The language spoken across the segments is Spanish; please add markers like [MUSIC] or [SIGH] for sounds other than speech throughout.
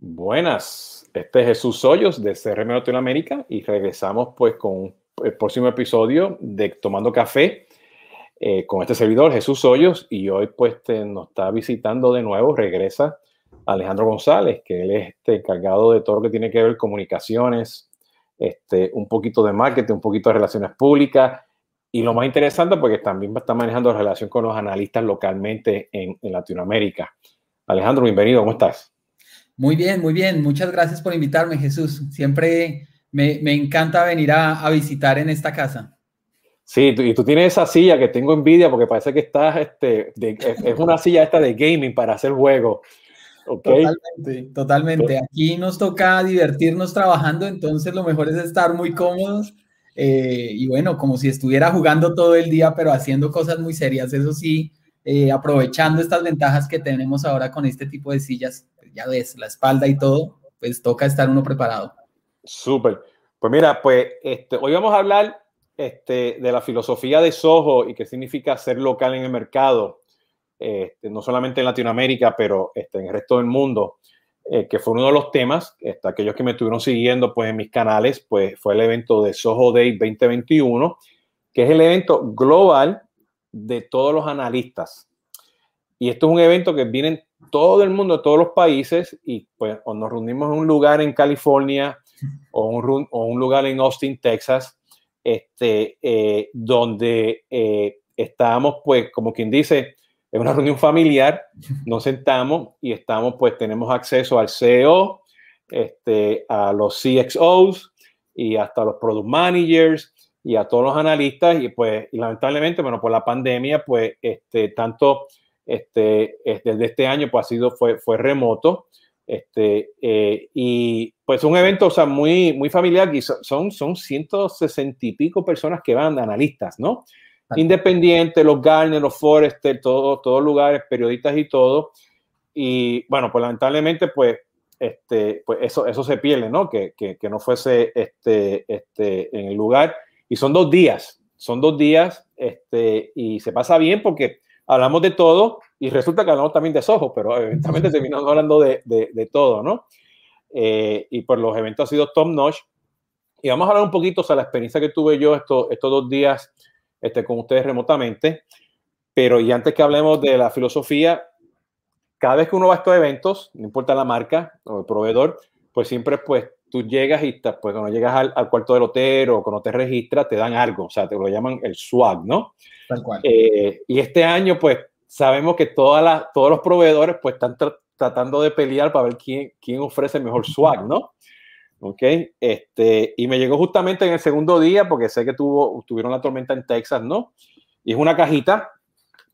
Buenas, este es Jesús Hoyos de CRM Latinoamérica y regresamos pues con el próximo episodio de Tomando Café eh, con este servidor Jesús Hoyos y hoy pues nos está visitando de nuevo, regresa Alejandro González, que él es este, encargado de todo lo que tiene que ver comunicaciones, este, un poquito de marketing, un poquito de relaciones públicas y lo más interesante porque también está manejando relación con los analistas localmente en, en Latinoamérica. Alejandro, bienvenido, ¿cómo estás? Muy bien, muy bien. Muchas gracias por invitarme, Jesús. Siempre me, me encanta venir a, a, visitar en esta casa. Sí, y tú tienes esa silla que tengo envidia porque parece que estás, este, es una silla esta de gaming para hacer juegos. Okay. Totalmente, totalmente. Aquí nos toca divertirnos trabajando, entonces lo mejor es estar muy cómodos eh, y bueno, como si estuviera jugando todo el día, pero haciendo cosas muy serias. Eso sí, eh, aprovechando estas ventajas que tenemos ahora con este tipo de sillas ya ves, la espalda y todo, pues toca estar uno preparado. Súper. Pues mira, pues este, hoy vamos a hablar este, de la filosofía de Soho y qué significa ser local en el mercado, este, no solamente en Latinoamérica, pero este, en el resto del mundo, eh, que fue uno de los temas, este, aquellos que me estuvieron siguiendo pues, en mis canales, pues fue el evento de Soho Day 2021, que es el evento global de todos los analistas. Y esto es un evento que vienen todo el mundo, todos los países, y pues nos reunimos en un lugar en California o un, o un lugar en Austin, Texas, este, eh, donde eh, estábamos, pues, como quien dice, en una reunión familiar, nos sentamos y estamos, pues, tenemos acceso al CEO, este, a los CXOs y hasta los product managers y a todos los analistas, y pues, y lamentablemente, bueno, por la pandemia, pues, este, tanto este, desde este año pues ha sido, fue, fue remoto. Este, eh, y pues un evento o sea, muy, muy familiar y son, son 160 y pico personas que van, analistas, ¿no? Independientes, los Garner, los Forrester, todos todo lugares, periodistas y todo. Y bueno, pues lamentablemente, pues, este, pues eso, eso se pierde, ¿no? Que, que, que, no fuese este, este, en el lugar. Y son dos días, son dos días, este, y se pasa bien porque hablamos de todo y resulta que hablamos también de Soho, pero eventualmente [LAUGHS] terminamos hablando de, de, de todo, ¿no? Eh, y por los eventos ha sido top notch. Y vamos a hablar un poquito sobre la experiencia que tuve yo estos, estos dos días este, con ustedes remotamente. Pero y antes que hablemos de la filosofía, cada vez que uno va a estos eventos, no importa la marca o el proveedor, pues siempre pues tú llegas y pues cuando llegas al, al, cuarto del hotel o cuando te registras te dan algo, o sea, te lo llaman el swag, ¿no? Tal cual. Eh, y este año pues sabemos que todas las, todos los proveedores pues están tr tratando de pelear para ver quién, quién ofrece mejor swag, ¿no? Ok, este, y me llegó justamente en el segundo día porque sé que tuvo, tuvieron la tormenta en Texas, ¿no? Y es una cajita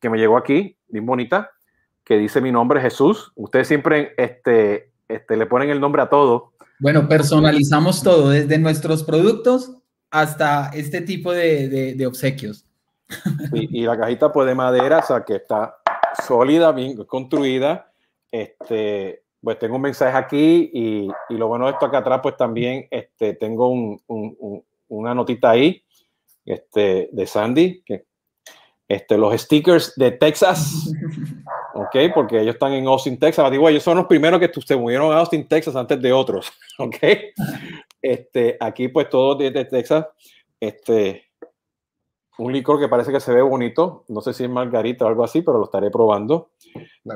que me llegó aquí, bien bonita, que dice mi nombre Jesús. Ustedes siempre este, este, le ponen el nombre a todo. Bueno, personalizamos todo, desde nuestros productos hasta este tipo de, de, de obsequios. Y, y, la cajita pues de madera, o sea que está sólida, bien construida. Este, pues tengo un mensaje aquí y, y lo bueno de esto acá atrás pues también este, tengo un, un, un, una notita ahí este, de Sandy, que este, los stickers de Texas, [LAUGHS] ¿ok? Porque ellos están en Austin, Texas. Digo, ellos son los primeros que se movieron a Austin, Texas antes de otros, [LAUGHS] ¿ok? Este, aquí pues todos desde Texas, este, un licor que parece que se ve bonito, no sé si es margarita o algo así, pero lo estaré probando.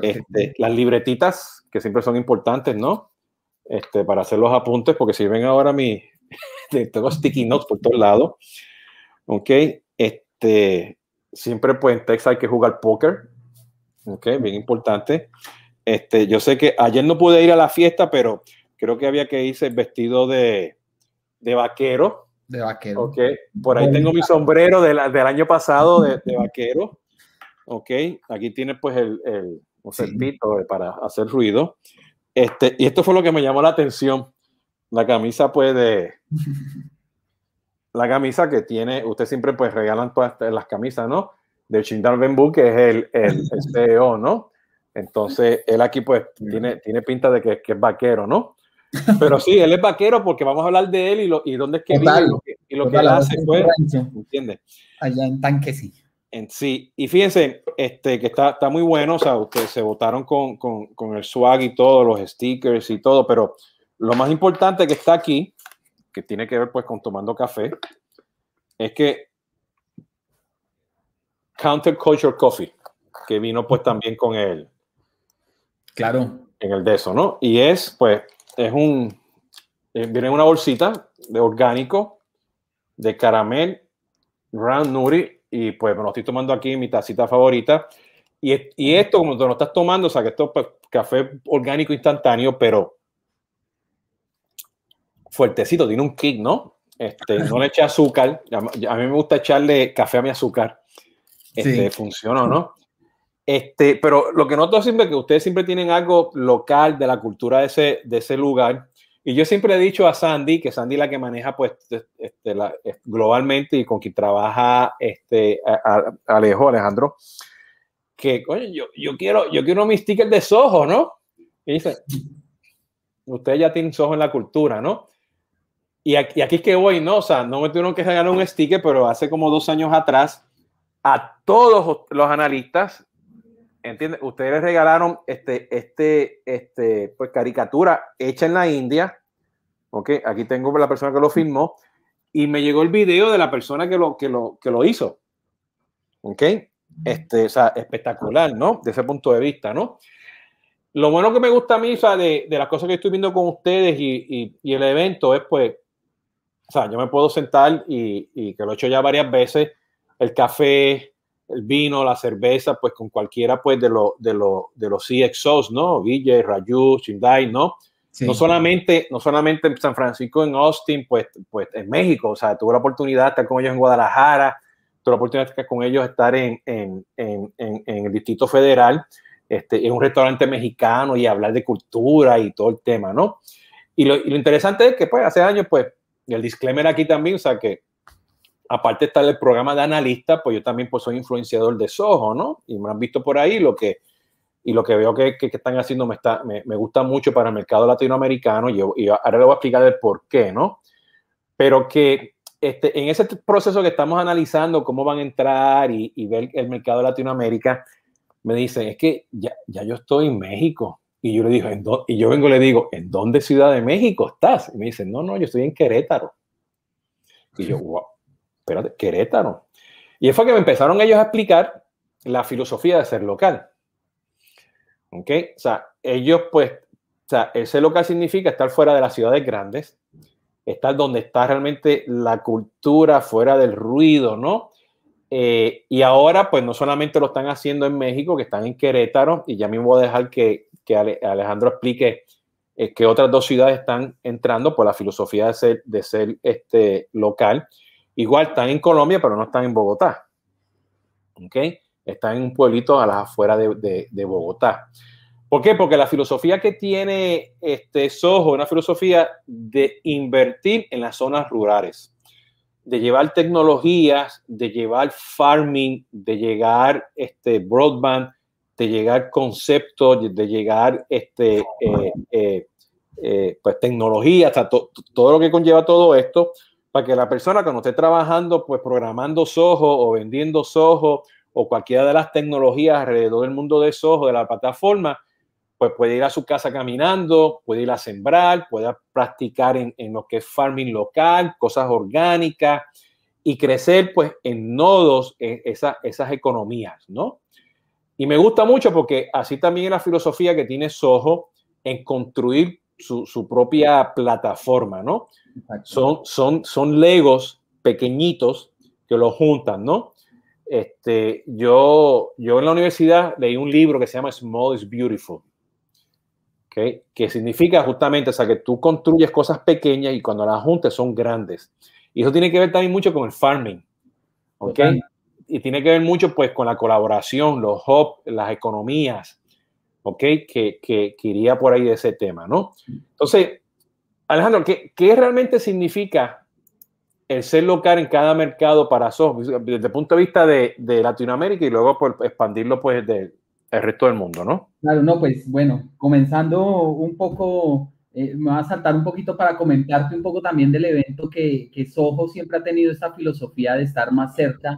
Este, las libretitas, que siempre son importantes, ¿no? Este, para hacer los apuntes, porque si ven ahora mi, [LAUGHS] tengo sticky notes por todos lados, ¿ok? Este, siempre pues en Texas hay que jugar póker, ok, bien importante. Este, yo sé que ayer no pude ir a la fiesta, pero creo que había que irse vestido de, de vaquero. De vaquero. Ok, por ahí tengo mi sombrero de la, del año pasado de, de, vaquero. Ok, aquí tiene pues el, el un sí. para hacer ruido. Este, y esto fue lo que me llamó la atención. La camisa pues de, [LAUGHS] la camisa que tiene, usted siempre pues regalan todas las camisas, ¿no? De Chindar Benbu, que es el, el, [LAUGHS] el, CEO, ¿no? Entonces, él aquí pues tiene, tiene pinta de que, que, es vaquero, ¿no? Pero sí, él es vaquero porque vamos a hablar de él y, lo, y dónde es que vive y lo que, y lo que él hace, pues, ¿entiendes? Allá en Tanque, sí. En sí, y fíjense, este, que está, está muy bueno, o sea, ustedes se votaron con, con, con el swag y todo, los stickers y todo, pero lo más importante que está aquí, que tiene que ver pues con tomando café, es que Counterculture Coffee, que vino pues también con él. Claro. En el de eso, ¿no? Y es pues, es un, eh, viene en una bolsita de orgánico, de caramel, ground nutty, y pues me lo estoy tomando aquí mi tacita favorita. Y, y esto, como te lo estás tomando, o sea, que esto es pues, café orgánico instantáneo, pero fuertecito, tiene un kick, ¿no? Este, no le eché azúcar. A, mí me gusta echarle café a mi azúcar. Este, Funciona, ¿no? Este, pero lo que noto siempre es que ustedes siempre tienen algo local de la cultura de ese, de ese lugar. Y yo siempre he dicho a Sandy, que Sandy es la que maneja pues este, la, globalmente y con quien trabaja este, Alejo, Alejandro, que oye, yo, yo, quiero, yo quiero mis stickers de Soho, ¿no? Y dice, ustedes ya tienen Soho en la cultura, ¿no? Y aquí, es que voy, ¿no? O sea, no me tuvieron que regalar un sticker, pero hace como dos años atrás, a todos los analistas, ¿entiendes? Ustedes regalaron este, este, este, pues caricatura hecha en la India, ¿ok? Aquí tengo la persona que lo filmó, y me llegó el video de la persona que lo, que lo, que lo hizo, ¿ok? Este, o sea, espectacular, ¿no? De ese punto de vista, ¿no? Lo bueno que me gusta a mí, o sea, de, de las cosas que estoy viendo con ustedes y, y, y el evento es, pues, o sea, yo me puedo sentar y, y, que lo he hecho ya varias veces, el café, el vino, la cerveza, pues con cualquiera pues de, lo, de, lo, de los CXOs, ¿no? Villa, Rayu, Chindai, ¿no? No, solamente, no solamente en San Francisco, en Austin, pues, pues en México, o sea, tuve la oportunidad de estar con ellos en Guadalajara, tuve la oportunidad de estar con ellos, estar en, en, en, en el Distrito Federal, este, en un restaurante mexicano y hablar de cultura y todo el tema, ¿no? Y lo, y lo interesante es que, pues, hace años, pues, y el disclaimer aquí también, o sea que aparte de estar el programa de analista, pues yo también pues soy influenciador de Soho, ¿no? Y me han visto por ahí lo que, y lo que veo que, están haciendo me, está, me, gusta mucho para el mercado latinoamericano y, ahora le voy a explicar el por qué, ¿no? Pero que este, en ese proceso que estamos analizando, cómo van a entrar y, y ver el mercado de Latinoamérica, me dicen, es que ya, ya yo estoy en México. Y yo le digo, ¿en y yo vengo y le digo, ¿en dónde Ciudad de México estás? Y me dicen, no, no, yo estoy en Querétaro. Y yo, wow, espérate, Querétaro. Y fue que me empezaron ellos a explicar la filosofía de ser local. ¿Ok? O sea, ellos pues, o sea, el ser local significa estar fuera de las ciudades grandes, estar donde está realmente la cultura, fuera del ruido, ¿no? Eh, y ahora, pues no solamente lo están haciendo en México, que están en Querétaro, y ya mismo voy a dejar que que Alejandro explique eh, que otras dos ciudades están entrando por la filosofía de ser, de ser este, local. Igual están en Colombia, pero no están en Bogotá. ¿Ok? Están en un pueblito a las afueras de, Bogotá. ¿Por qué? Porque la filosofía que tiene este Soho es una filosofía de invertir en las zonas rurales, de llevar tecnologías, de llevar farming, de llegar este broadband de llegar conceptos, de llegar este, eh, eh, eh, pues tecnología, hasta todo lo que conlleva todo esto, para que la persona cuando esté trabajando, pues programando Soho o vendiendo Soho o cualquiera de las tecnologías alrededor del mundo de Soho, de la plataforma, pues puede ir a su casa caminando, puede ir a sembrar, puede practicar en, en lo que es farming local, cosas orgánicas y crecer pues en nodos en esa, esas economías, ¿no? Y me gusta mucho porque así también es la filosofía que tiene Soho en construir su, su propia plataforma, ¿no? Son, son, son legos pequeñitos que lo juntan, ¿no? Este, yo, yo en la universidad leí un libro que se llama Small is Beautiful, ¿okay? que significa justamente, o sea, que tú construyes cosas pequeñas y cuando las juntas son grandes. Y eso tiene que ver también mucho con el farming, ¿ok? y tiene que ver mucho pues con la colaboración, los hubs, las economías, ¿ok? Que, que, iría por ahí de ese tema, ¿no? Entonces, Alejandro, ¿qué, qué realmente significa el ser local en cada mercado para SOS desde el punto de vista de, de Latinoamérica y luego por expandirlo pues del el resto del mundo, ¿no? Claro, no, pues bueno, comenzando un poco, eh, me voy a saltar un poquito para comentarte un poco también del evento que, que Soho siempre ha tenido esta filosofía de estar más cerca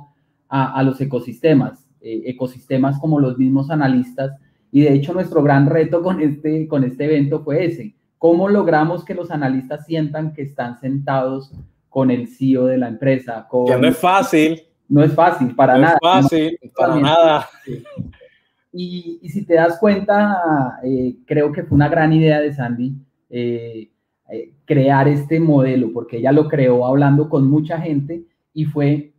a, los ecosistemas, eh, ecosistemas como los mismos analistas. Y de hecho nuestro gran reto con este, con este evento fue ese, cómo logramos que los analistas sientan que están sentados con el CEO de la empresa. Con, no es fácil. No es fácil, para nada. No es fácil, para nada. Y, si te das cuenta, eh, creo que fue una gran idea de Sandy eh, eh, crear este modelo, porque ella lo creó hablando con mucha gente y fue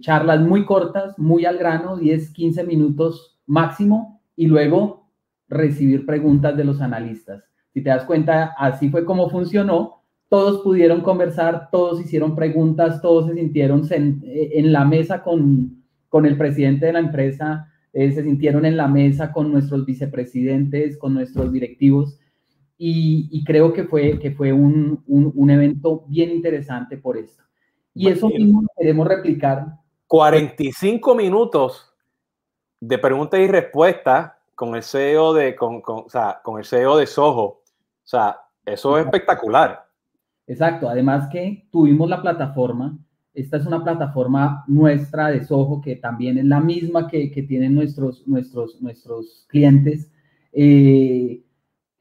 charlas muy cortas, muy al grano, 10, 15 minutos máximo, y luego recibir preguntas de los analistas. Si te das cuenta, así fue como funcionó. Todos pudieron conversar, todos hicieron preguntas, todos se sintieron en la mesa con, con el presidente de la empresa eh, se sintieron en la mesa con nuestros vicepresidentes, con nuestros directivos, y, creo que fue, que fue un, un, evento bien interesante por esto. Y eso mismo queremos replicar. 45 minutos de preguntas y respuestas con el CEO de, con, con, o sea, con el CEO de Soho. O sea, eso es espectacular. Exacto. Además que tuvimos la plataforma esta es una plataforma nuestra de Soho que también es la misma que, tienen nuestros, nuestros, nuestros clientes, eh,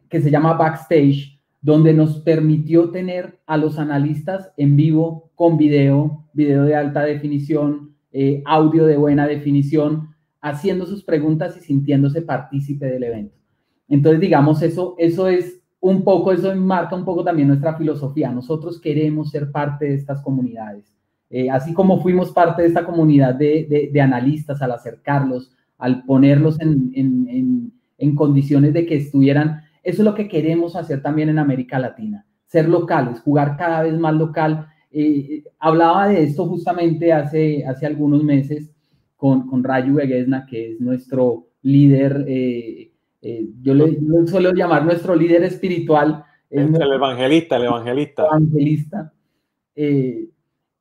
que se llama Backstage, donde nos permitió tener a los analistas en vivo con video, video de alta definición, eh, audio de buena definición, haciendo sus preguntas y sintiéndose partícipe del evento. Entonces, digamos, eso, eso es un poco, eso marca un poco también nuestra filosofía. Nosotros queremos ser parte de estas comunidades. Eh, así como fuimos parte de esta comunidad de, analistas al acercarlos, al ponerlos en, condiciones de que estuvieran, eso es lo que queremos hacer también en América Latina, ser locales, jugar cada vez más local. Eh, hablaba de esto justamente hace, hace algunos meses con, con Rayu que es nuestro líder, eh, yo le suelo llamar nuestro líder espiritual. El, evangelista, el evangelista. Evangelista.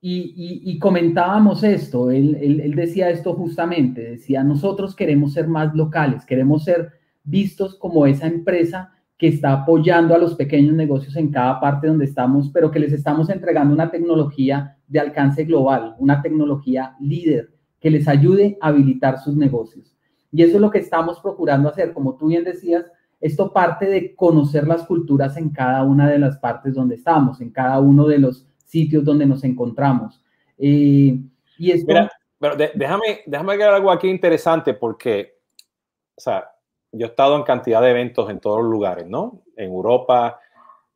Y, comentábamos esto, él, decía esto justamente, decía, nosotros queremos ser más locales, queremos ser vistos como esa empresa que está apoyando a los pequeños negocios en cada parte donde estamos, pero que les estamos entregando una tecnología de alcance global, una tecnología líder que les ayude a habilitar sus negocios. Y eso es lo que estamos procurando hacer. Como tú bien decías, esto parte de conocer las culturas en cada una de las partes donde estamos, en cada uno de los sitios donde nos encontramos. Eh, y esto... Mira, pero déjame, déjame agregar algo aquí interesante porque, o sea, yo he estado en cantidad de eventos en todos los lugares, ¿no? En Europa,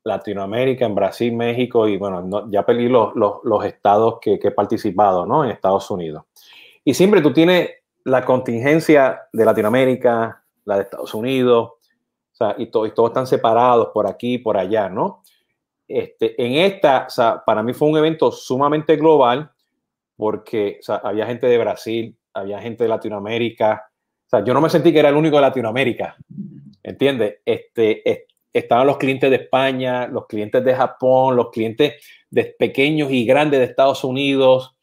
Latinoamérica, en Brasil, México y bueno, ya perdí los, los, estados que, que, he participado, ¿no? En Estados Unidos. Y siempre tú tienes la contingencia de Latinoamérica, la de Estados Unidos, o sea, y, todo, y todos están separados por aquí, por allá, ¿no? Este, en esta, o sea, para mí fue un evento sumamente global porque o sea, había gente de Brasil, había gente de Latinoamérica. O sea, yo no me sentí que era el único de Latinoamérica, ¿entiendes? Este, estaban los clientes de España, los clientes de Japón, los clientes de pequeños y grandes de Estados Unidos.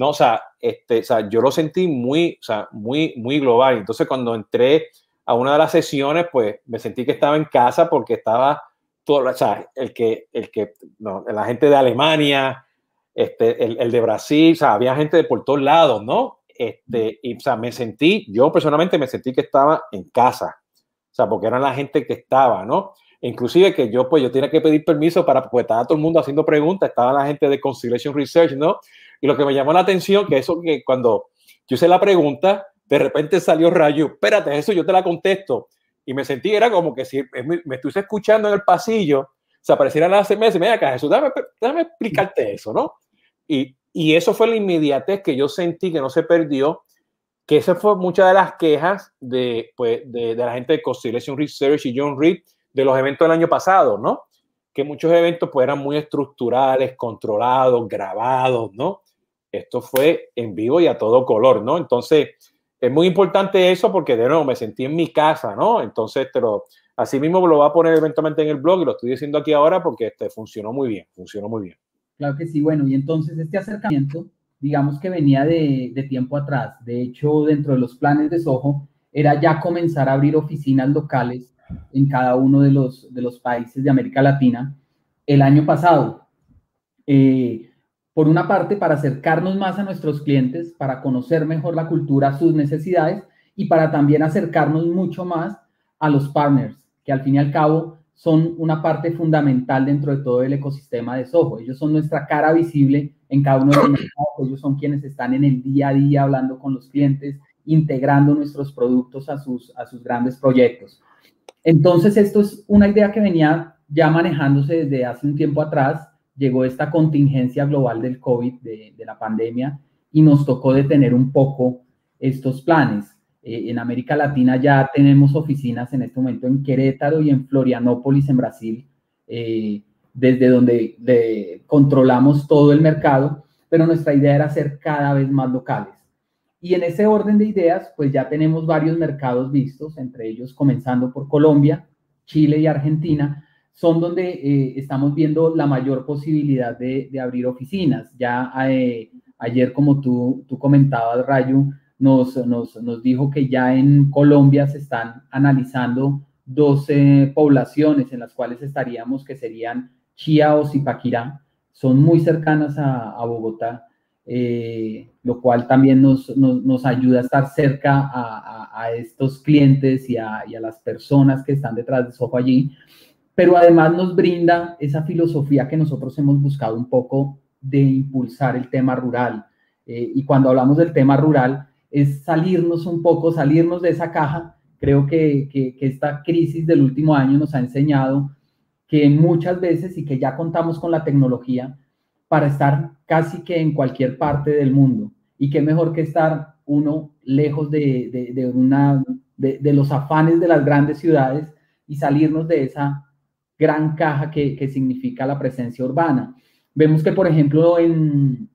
No, o sea, este, o sea, yo lo sentí muy, o sea, muy, muy global. Entonces, cuando entré a una de las sesiones, pues me sentí que estaba en casa porque estaba todo, o sea, el que, el que, no, la gente de Alemania, este, el, el, de Brasil, o sea, había gente de por todos lados, ¿no? Este, y, o sea, me sentí, yo personalmente me sentí que estaba en casa, o sea, porque eran la gente que estaba, ¿no? Inclusive que yo, pues, yo tenía que pedir permiso para, pues, estaba todo el mundo haciendo preguntas, estaba la gente de Conciliation Research, ¿no? Y lo que me llamó la atención, que eso que cuando yo hice la pregunta, de repente salió Rayo, espérate, eso yo te la contesto y me sentí, era como que si me, me estuviese escuchando en el pasillo, se aparecieran hace meses, mira acá, Jesús, déjame, déjame explicarte eso, ¿no? Y, y eso fue la inmediatez que yo sentí que no se perdió, que esa fue muchas de las quejas de, pues, de, de la gente de Constellation Research y John Reed de los eventos del año pasado, ¿no? Que muchos eventos pues eran muy estructurales, controlados, grabados, ¿no? Esto fue en vivo y a todo color, ¿no? Entonces, es muy importante eso porque de nuevo me sentí en mi casa, ¿no? Entonces, pero así mismo lo va a poner eventualmente en el blog y lo estoy diciendo aquí ahora porque este, funcionó muy bien, funcionó muy bien. Claro que sí, bueno, y entonces este acercamiento, digamos que venía de, de tiempo atrás. De hecho, dentro de los planes de Soho era ya comenzar a abrir oficinas locales en cada uno de los, de los países de América Latina el año pasado. Eh, por una parte, para acercarnos más a nuestros clientes, para conocer mejor la cultura, sus necesidades y para también acercarnos mucho más a los partners, que al fin y al cabo son una parte fundamental dentro de todo el ecosistema de Soho. Ellos son nuestra cara visible en cada uno de los [CLEARS THROAT] mercados, ellos son quienes están en el día a día hablando con los clientes, integrando nuestros productos a sus, a sus grandes proyectos. Entonces, esto es una idea que venía ya manejándose desde hace un tiempo atrás. Llegó esta contingencia global del COVID, de, de la pandemia, y nos tocó detener un poco estos planes. Eh, en América Latina ya tenemos oficinas en este momento en Querétaro y en Florianópolis, en Brasil, eh, desde donde controlamos todo el mercado, pero nuestra idea era ser cada vez más locales. Y en ese orden de ideas, pues ya tenemos varios mercados vistos, entre ellos comenzando por Colombia, Chile y Argentina, son donde eh, estamos viendo la mayor posibilidad de, abrir oficinas. Ya ayer, como tú, tú comentabas, Rayo, nos, nos, dijo que ya en Colombia se están analizando 12 poblaciones en las cuales estaríamos, que serían Chía o Zipaquirá, son muy cercanas a, Bogotá, eh, lo cual también nos, nos, ayuda a estar cerca a, estos clientes y, y a, las personas que están detrás de Soho allí, pero además nos brinda esa filosofía que nosotros hemos buscado un poco de impulsar el tema rural. Eh, y cuando hablamos del tema rural, es salirnos un poco, salirnos de esa caja. Creo que, que, esta crisis del último año nos ha enseñado que muchas veces y que ya contamos con la tecnología para estar casi que en cualquier parte del mundo. Y qué mejor que estar uno lejos de, de, una, de, de, los afanes de las grandes ciudades y salirnos de esa gran caja que, que significa la presencia urbana. Vemos que, por ejemplo, en,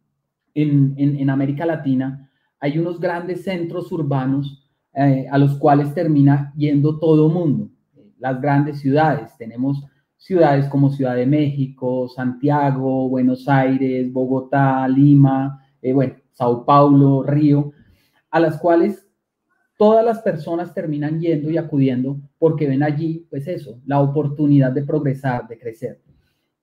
en, en América Latina, hay unos grandes centros urbanos eh, a los cuales termina yendo todo mundo. Las grandes ciudades, tenemos ciudades como Ciudad de México, Santiago, Buenos Aires, Bogotá, Lima, eh, bueno, Sao Paulo, Río, a las cuales todas las personas terminan yendo y acudiendo porque ven allí, pues eso, la oportunidad de progresar, de crecer.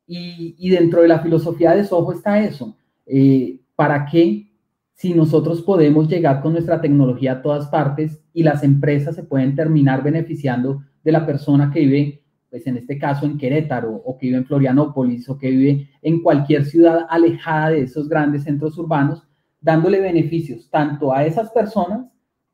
Y, dentro de la filosofía de Soho está eso. Eh, ¿Para qué si nosotros podemos llegar con nuestra tecnología a todas partes y las empresas se pueden terminar beneficiando de la persona que vive, pues en este caso en Querétaro o que vive en Florianópolis o que vive en cualquier ciudad alejada de esos grandes centros urbanos, dándole beneficios tanto a esas personas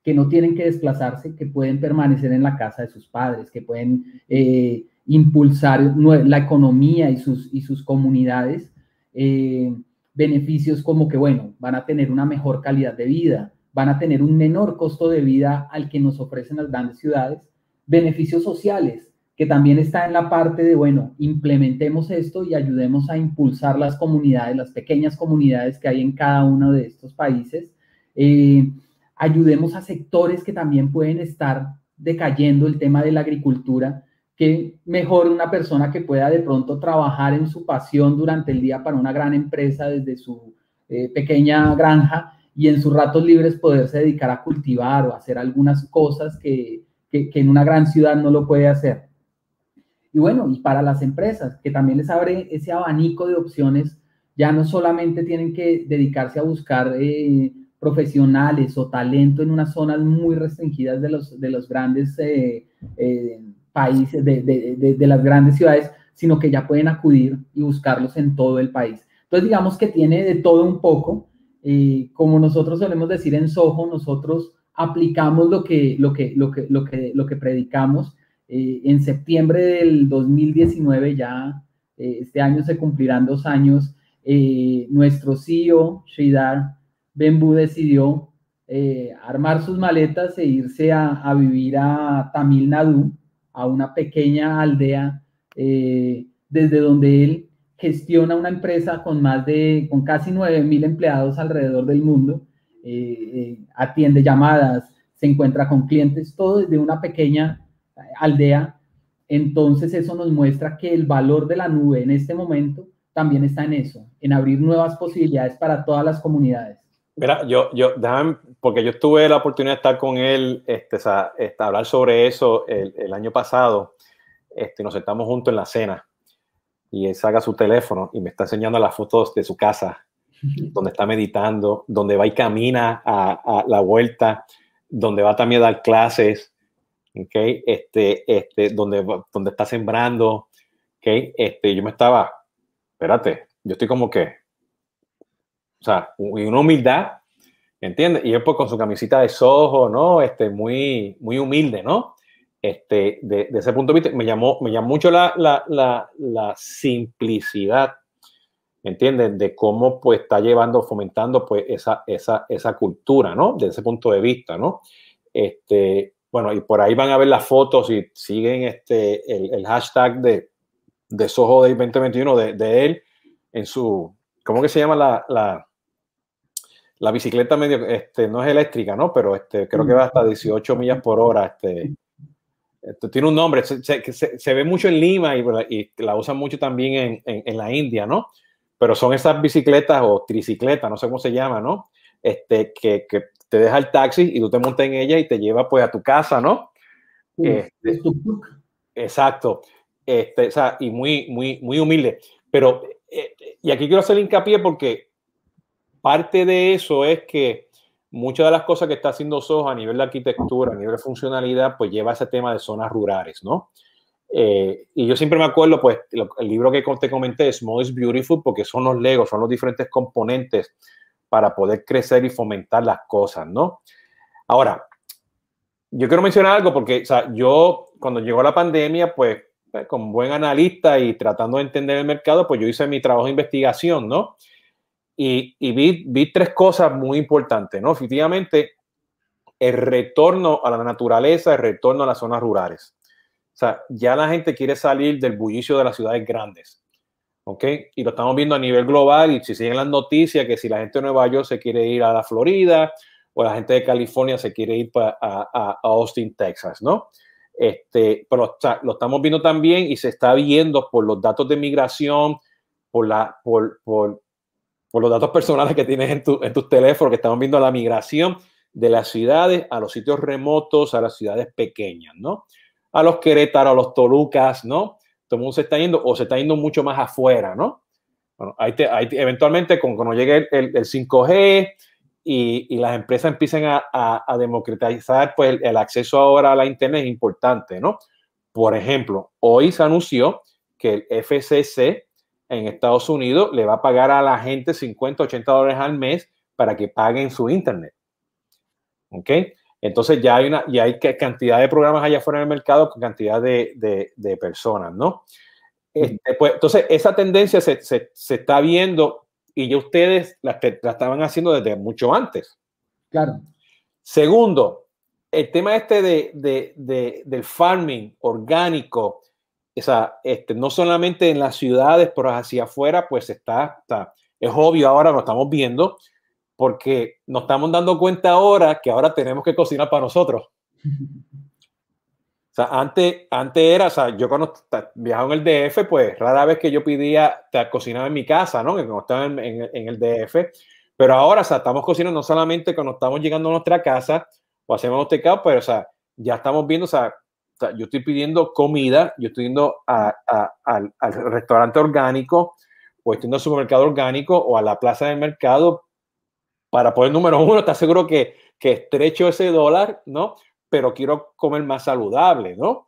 que no tienen que desplazarse, que pueden permanecer en la casa de sus padres, que pueden eh, impulsar la economía y sus, y sus comunidades. Eh, beneficios como que, bueno, van a tener una mejor calidad de vida, van a tener un menor costo de vida al que nos ofrecen las grandes ciudades, beneficios sociales, que también está en la parte de, bueno, implementemos esto y ayudemos a impulsar las comunidades, las pequeñas comunidades que hay en cada uno de estos países. Eh, ayudemos a sectores que también pueden estar decayendo, el tema de la agricultura, que mejor una persona que pueda de pronto trabajar en su pasión durante el día para una gran empresa desde su eh, pequeña granja y en sus ratos libres poderse dedicar a cultivar o hacer algunas cosas que, que, en una gran ciudad no lo puede hacer. Y bueno, y para las empresas, que también les abre ese abanico de opciones, ya no solamente tienen que dedicarse a buscar eh, profesionales o talento en unas zonas muy restringidas de los, de los grandes eh, países, de, las grandes ciudades, sino que ya pueden acudir y buscarlos en todo el país. Entonces, digamos que tiene de todo un poco. Eh, como nosotros solemos decir en Soho, nosotros aplicamos lo que, lo que, lo que, lo que, lo que predicamos. Eh, en septiembre del 2019, ya eh, este año se cumplirán dos años, nuestro CEO, Sridhar Bembu, decidió armar sus maletas e irse a, vivir a Tamil Nadu, a una pequeña aldea eh, desde donde él gestiona una empresa con más de, con casi 9 mil empleados alrededor del mundo, eh, eh, atiende llamadas, se encuentra con clientes, todo desde una pequeña aldea. Entonces eso nos muestra que el valor de la nube en este momento también está en eso, en abrir nuevas posibilidades para todas las comunidades. Mira, yo, yo, porque yo tuve la oportunidad de estar con él, este, o sea, este, hablar sobre eso el, el, año pasado, este, nos sentamos juntos en la cena y él saca su teléfono y me está enseñando las fotos de su casa donde está meditando, donde va y camina a, la vuelta, donde va también a dar clases, ¿okay? este, este, donde, donde está sembrando. ¿okay? Este, yo me estaba, espérate, yo estoy como que, o sea, una humildad, ¿entiendes? Y él pues con su camisita de sojo, ¿no? Este, muy, muy humilde, ¿no? Este, de, ese punto de vista, me llamó, me llamó mucho la, la, la, la simplicidad ¿entienden? De cómo pues está llevando, fomentando pues esa, esa, esa cultura, ¿no? Desde ese punto de vista, ¿no? Este, bueno, y por ahí van a ver las fotos y siguen este, el, el hashtag de, de Soho Day 2021 de, de, él en su, ¿cómo que se llama la, la, la bicicleta medio, este, no es eléctrica, ¿no? Pero este, creo que va hasta 18 millas por hora, este, este tiene un nombre, se, se, se, ve mucho en Lima y, y la usan mucho también en, en, en la India, ¿no? pero son esas bicicletas o tricicletas, no sé cómo se llama, ¿no? Este, que, que te deja el taxi y tú te montas en ella y te lleva pues a tu casa, ¿no? Este, exacto. Este, o sea, y muy, muy, muy humilde. Pero, eh, y aquí quiero hacer hincapié porque parte de eso es que muchas de las cosas que está haciendo Soho a nivel de arquitectura, a nivel de funcionalidad, pues lleva ese tema de zonas rurales, ¿no? Eh, y yo siempre me acuerdo, pues, el libro que te comenté, Small is Beautiful, porque son los legos, son los diferentes componentes para poder crecer y fomentar las cosas, ¿no? Ahora, yo quiero mencionar algo porque, o sea, yo cuando llegó la pandemia, pues, pues, como buen analista y tratando de entender el mercado, pues yo hice mi trabajo de investigación, ¿no? Y, y vi, vi tres cosas muy importantes, ¿no? Efectivamente, el retorno a la naturaleza, el retorno a las zonas rurales. O sea, ya la gente quiere salir del bullicio de las ciudades grandes. ¿Ok? Y lo estamos viendo a nivel global y si siguen las noticias que si la gente de Nueva York se quiere ir a la Florida o la gente de California se quiere ir a, a, Austin, Texas, ¿no? Este, pero lo estamos viendo también y se está viendo por los datos de migración, por, la, por, por, por los datos personales que tienes en, tu, en tus teléfonos, que estamos viendo la migración de las ciudades a los sitios remotos, a las ciudades pequeñas, ¿no? a los Querétaro, a los Tolucas, ¿no? Todo el mundo se está yendo o se está yendo mucho más afuera, ¿no? Bueno, ahí, te, eventualmente con, cuando llegue el, el, 5G y, y, las empresas empiecen a, a, democratizar, pues el, el, acceso ahora a la Internet es importante, ¿no? Por ejemplo, hoy se anunció que el FCC en Estados Unidos le va a pagar a la gente 50, 80 dólares al mes para que paguen su Internet. ¿Ok? Entonces ya hay una, ya hay cantidad de programas allá afuera en el mercado con cantidad de, de, personas, ¿no? Este, pues, entonces, esa tendencia se, se, se, está viendo y ya ustedes la, la, estaban haciendo desde mucho antes. Claro. Segundo, el tema este de, de del farming orgánico, o sea, este, no solamente en las ciudades, pero hacia afuera, pues está, está es obvio ahora, lo estamos viendo, porque nos estamos dando cuenta ahora que ahora tenemos que cocinar para nosotros. O sea, antes, antes era, o sea, yo cuando viajaba en el DF, pues rara vez que yo pedía cocinar en mi casa, ¿no? Cuando estaba en, el DF. Pero ahora, o sea, estamos cocinando no solamente cuando estamos llegando a nuestra casa o hacemos los tecados, pero, o sea, ya estamos viendo, o sea, yo estoy pidiendo comida, yo estoy yendo a, a, al, al, restaurante orgánico, o estoy yendo al supermercado orgánico o a la plaza del mercado para poder, número uno, estar seguro que, que estrecho ese dólar, ¿no? Pero quiero comer más saludable, ¿no?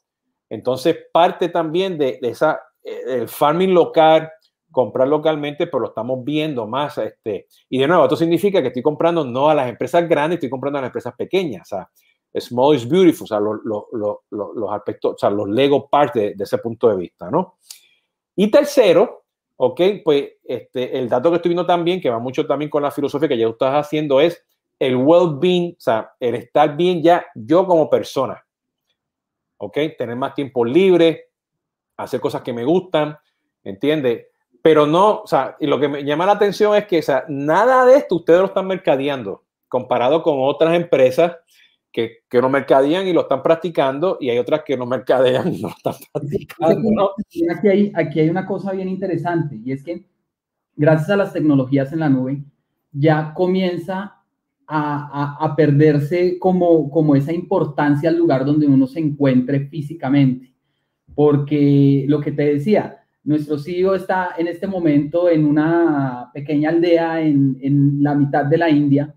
Entonces, parte también de, esa, eh, el farming local, comprar localmente, pero lo estamos viendo más. Este, y de nuevo, esto significa que estoy comprando no a las empresas grandes, estoy comprando a las empresas pequeñas. O sea, small is beautiful, o sea, los, aspectos, o sea, los Lego parts de, de, ese punto de vista, ¿no? Y tercero, Ok, pues este, el dato que estoy viendo también, que va mucho también con la filosofía que ya estás haciendo, es el well-being, o sea, el estar bien ya yo como persona. Ok, tener más tiempo libre, hacer cosas que me gustan, ¿entiendes? Pero no, o sea, y lo que me llama la atención es que, o sea, nada de esto ustedes lo están mercadeando comparado con otras empresas que, no mercadean y lo están practicando y hay otras que no mercadean y no lo están practicando. Aquí, hay, aquí hay una cosa bien interesante y es que gracias a las tecnologías en la nube ya comienza a, a, a, perderse como, como esa importancia al lugar donde uno se encuentre físicamente. Porque lo que te decía, Nuestro CEO está en este momento en una pequeña aldea en, en la mitad de la India,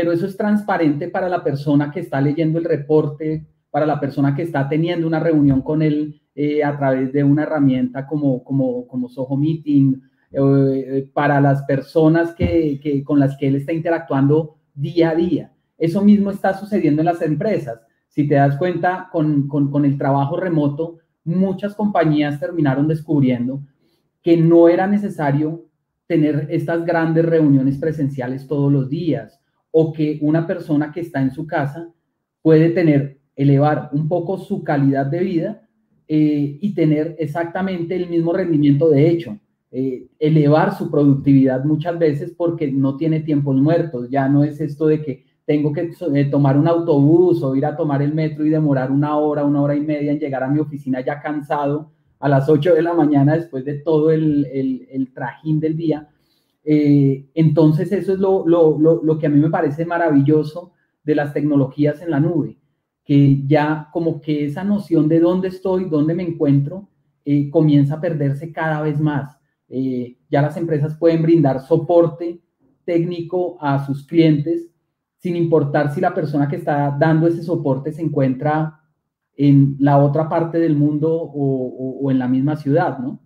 pero eso es transparente para la persona que está leyendo el reporte, para la persona que está teniendo una reunión con él eh, a través de una herramienta como, como, como Soho Meeting, eh, para las personas que, que, con las que él está interactuando día a día. Eso mismo está sucediendo en las empresas. Si te das cuenta, con, con, con el trabajo remoto, muchas compañías terminaron descubriendo que no era necesario tener estas grandes reuniones presenciales todos los días o que una persona que está en su casa puede tener, elevar un poco su calidad de vida eh, y tener exactamente el mismo rendimiento de hecho. Eh, elevar su productividad muchas veces porque no tiene tiempos muertos. Ya no es esto de que tengo que eh, tomar un autobús o ir a tomar el metro y demorar una hora, una hora y media en llegar a mi oficina ya cansado a las 8 de la mañana después de todo el, el, trajín del día. Entonces eso es lo, lo, lo, lo que a mí me parece maravilloso de las tecnologías en la nube que ya como que esa noción de dónde estoy, dónde me encuentro, eh, comienza a perderse cada vez más. Eh, ya las empresas pueden brindar soporte técnico a sus clientes sin importar si la persona que está dando ese soporte se encuentra en la otra parte del mundo o, en la misma ciudad, ¿no?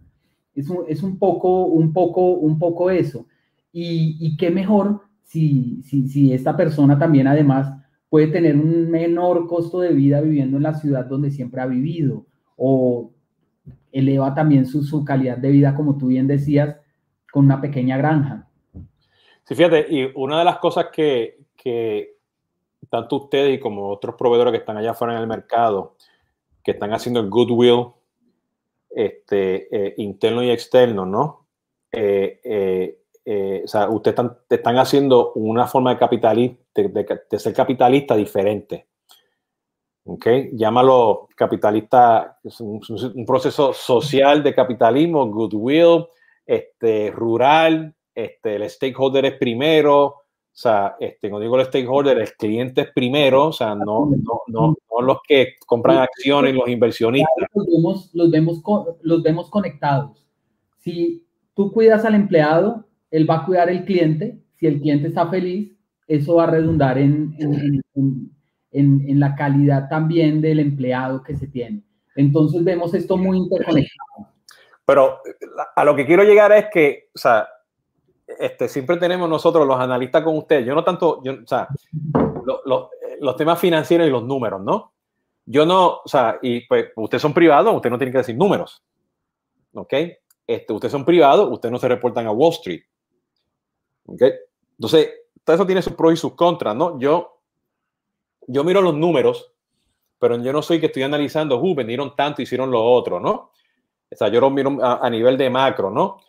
Es un, es un, poco, un, poco, un poco eso. Y, y qué mejor si, si, esta persona también además puede tener un menor costo de vida viviendo en la ciudad donde siempre ha vivido o eleva también su, calidad de vida, como tú bien decías, con una pequeña granja. Sí, fíjate, y una de las cosas que, que tanto ustedes y como otros proveedores que están allá afuera en el mercado, que están haciendo el goodwill este, eh, interno y externo, ¿no? Eh, eh, eh, o sea, ustedes están, están, haciendo una forma de, capitalista, de, ser capitalista diferente. ¿Ok? Llámalo capitalista, es un, proceso social de capitalismo, goodwill, este, rural, este, el stakeholder es primero, o sea, este, cuando digo el stakeholder, el cliente es primero, o sea, no, no, no, no los que compran acciones, los inversionistas. Los vemos, los, vemos, los vemos conectados. Si tú cuidas al empleado, él va a cuidar el cliente. Si el cliente está feliz, eso va a redundar en, en, la calidad también del empleado que se tiene. Entonces vemos esto muy interconectado. Pero a lo que quiero llegar es que, o sea, este, siempre tenemos nosotros los analistas con ustedes. Yo no tanto, yo, o sea, los temas financieros y los números, ¿no? Yo no, o sea, y pues ustedes son privados, ustedes no tienen que decir números, ¿ok? Este, ustedes son privados, ustedes no se reportan a Wall Street. ¿Okay? Entonces, todo eso tiene sus pros y sus contras, ¿no? Yo, yo miro los números, pero yo no soy que estoy analizando, uh, vendieron tanto, hicieron lo otro, ¿no? O sea, yo lo miro a, nivel de macro, ¿no?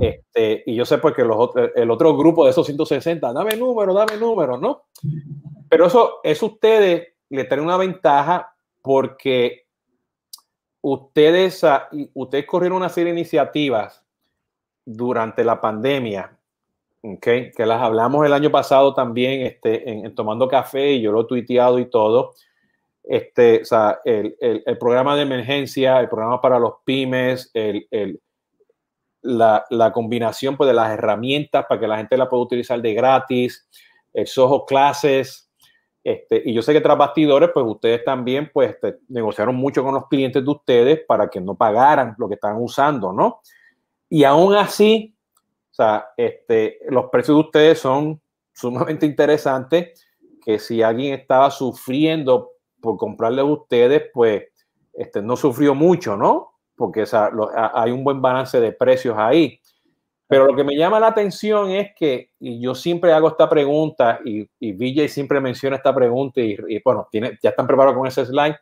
Este, y yo sé pues que los, el otro grupo de esos 160, dame número, dame número, ¿no? Pero eso, eso ustedes le traen una ventaja porque ustedes, ah, ustedes corrieron una serie de iniciativas durante la pandemia Okay, que las hablamos el año pasado también este, en, Tomando Café y yo lo he tuiteado y todo. Este, o sea, el, el, el, programa de emergencia, el programa para los pymes, el, la, la, combinación pues, de las herramientas para que la gente la pueda utilizar de gratis, el Soho Clases. Este, y yo sé que tras bastidores, pues ustedes también pues, este, negociaron mucho con los clientes de ustedes para que no pagaran lo que estaban usando, ¿no? Y aún así, sea, este, los precios de ustedes son sumamente interesantes, que si alguien estaba sufriendo por comprarle a ustedes, pues este, no sufrió mucho, ¿no? Porque o sea, hay un buen balance de precios ahí. Pero lo que me llama la atención es que, y yo siempre hago esta pregunta, y, y VJ siempre menciona esta pregunta, y, y, bueno, tiene, ya están preparados con ese slide,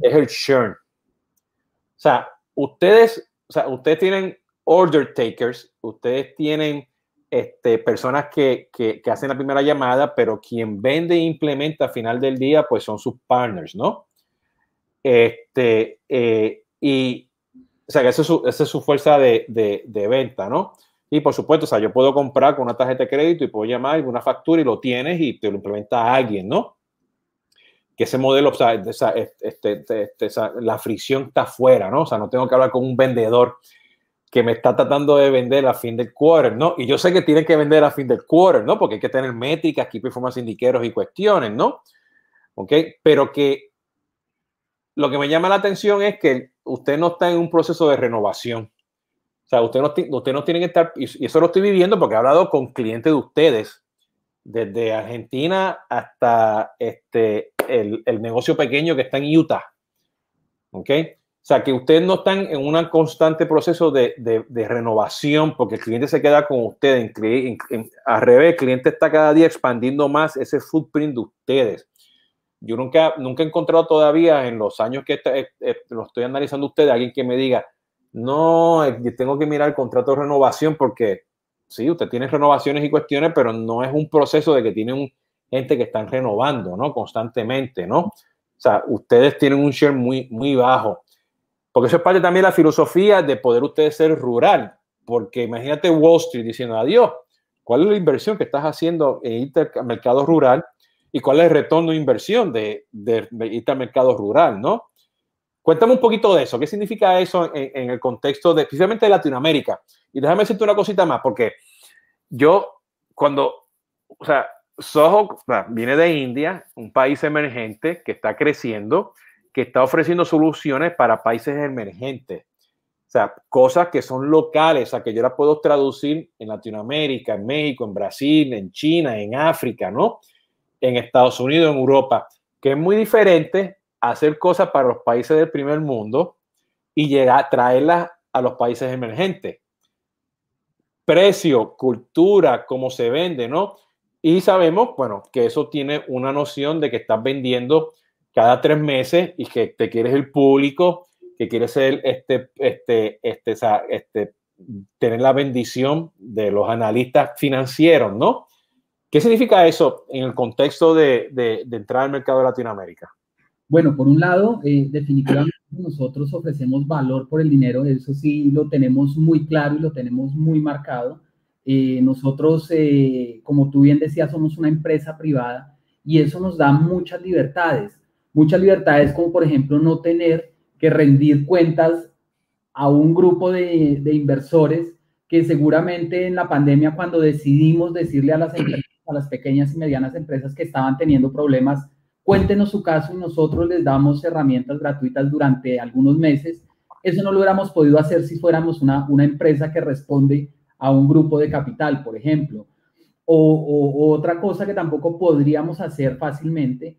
es el churn. O sea, ustedes, o sea, ustedes tienen order takers, ustedes tienen este, personas que, que, hacen la primera llamada, pero quien vende e implementa al final del día, pues son sus partners, ¿no? Este, eh, y, o sea, que esa es su, esa es su fuerza de, de, venta, ¿no? Y por supuesto, o sea, yo puedo comprar con una tarjeta de crédito y puedo llamar una factura y lo tienes y te lo implementa a alguien, ¿no? Que ese modelo, o sea, este, este, este la fricción está fuera, ¿no? O sea, no tengo que hablar con un vendedor que me está tratando de vender a fin del quarter, ¿no? Y yo sé que tiene que vender a fin del quarter, ¿no? Porque hay que tener métricas, key performance indiqueros y cuestiones, ¿no? ¿Ok? Pero que lo que me llama la atención es que usted no está en un proceso de renovación. O sea, usted no, usted no tiene que estar, y eso lo estoy viviendo porque he hablado con clientes de ustedes, desde Argentina hasta este, el, el negocio pequeño que está en Utah. ¿Ok? O sea, que ustedes no están en un constante proceso de, de, renovación porque el cliente se queda con ustedes. En, al revés, el cliente está cada día expandiendo más ese footprint de ustedes. Yo nunca, nunca he encontrado todavía en los años que eh, eh, lo estoy analizando ustedes, alguien que me diga, no, eh, tengo que mirar el contrato de renovación porque sí, usted tiene renovaciones y cuestiones, pero no es un proceso de que tienen gente que están renovando, ¿no? Constantemente, ¿no? O sea, ustedes tienen un share muy, muy bajo. Porque eso es parte también de la filosofía de poder ustedes ser rural. Porque imagínate Wall Street diciendo, adiós, ¿cuál es la inversión que estás haciendo en el mercado rural? ¿Y cuál es el retorno de inversión de, de, irte al mercado rural, no? Cuéntame un poquito de eso. ¿Qué significa eso en, el contexto de, especialmente de Latinoamérica? Y déjame decirte una cosita más, porque yo, cuando, o sea, Soho viene de India, un país emergente que está creciendo, que está ofreciendo soluciones para países emergentes. O sea, cosas que son locales, a que yo las puedo traducir en Latinoamérica, en México, en Brasil, en China, en África, ¿no? En Estados Unidos, en Europa, que es muy diferente hacer cosas para los países del primer mundo y llegar a traerlas a los países emergentes. Precio, cultura, cómo se vende, ¿no? Y sabemos, bueno, que eso tiene una noción de que estás vendiendo cada tres meses y que te quieres el público, que quieres ser este, este, este, este, tener la bendición de los analistas financieros, ¿no? ¿Qué significa eso en el contexto de, de, entrar al mercado de Latinoamérica? Bueno, por un lado, eh, definitivamente nosotros ofrecemos valor por el dinero, eso sí lo tenemos muy claro y lo tenemos muy marcado. Eh, nosotros, eh, como tú bien decías, somos una empresa privada y eso nos da muchas libertades muchas libertades como por ejemplo no tener que rendir cuentas a un grupo de, inversores que seguramente en la pandemia cuando decidimos decirle a las [CLEARS THROAT] a las pequeñas y medianas empresas que estaban teniendo problemas, cuéntenos su caso y nosotros les damos herramientas gratuitas durante algunos meses. Eso no lo hubiéramos podido hacer si fuéramos una, una empresa que responde a un grupo de capital, por ejemplo. o otra cosa que tampoco podríamos hacer fácilmente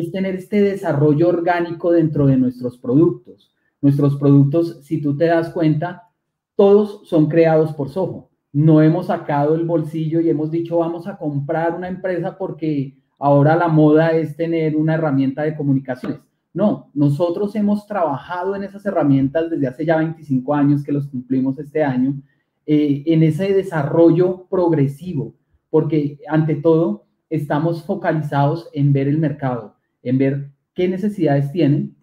es tener este desarrollo orgánico dentro de nuestros productos. Nuestros productos, si tú te das cuenta, todos son creados por Soho. No hemos sacado el bolsillo y hemos dicho vamos a comprar una empresa porque ahora la moda es tener una herramienta de comunicaciones. No, nosotros hemos trabajado en esas herramientas desde hace ya 25 años que los cumplimos este año, eh, en ese desarrollo progresivo, porque ante todo estamos focalizados en ver el mercado, en ver qué necesidades tienen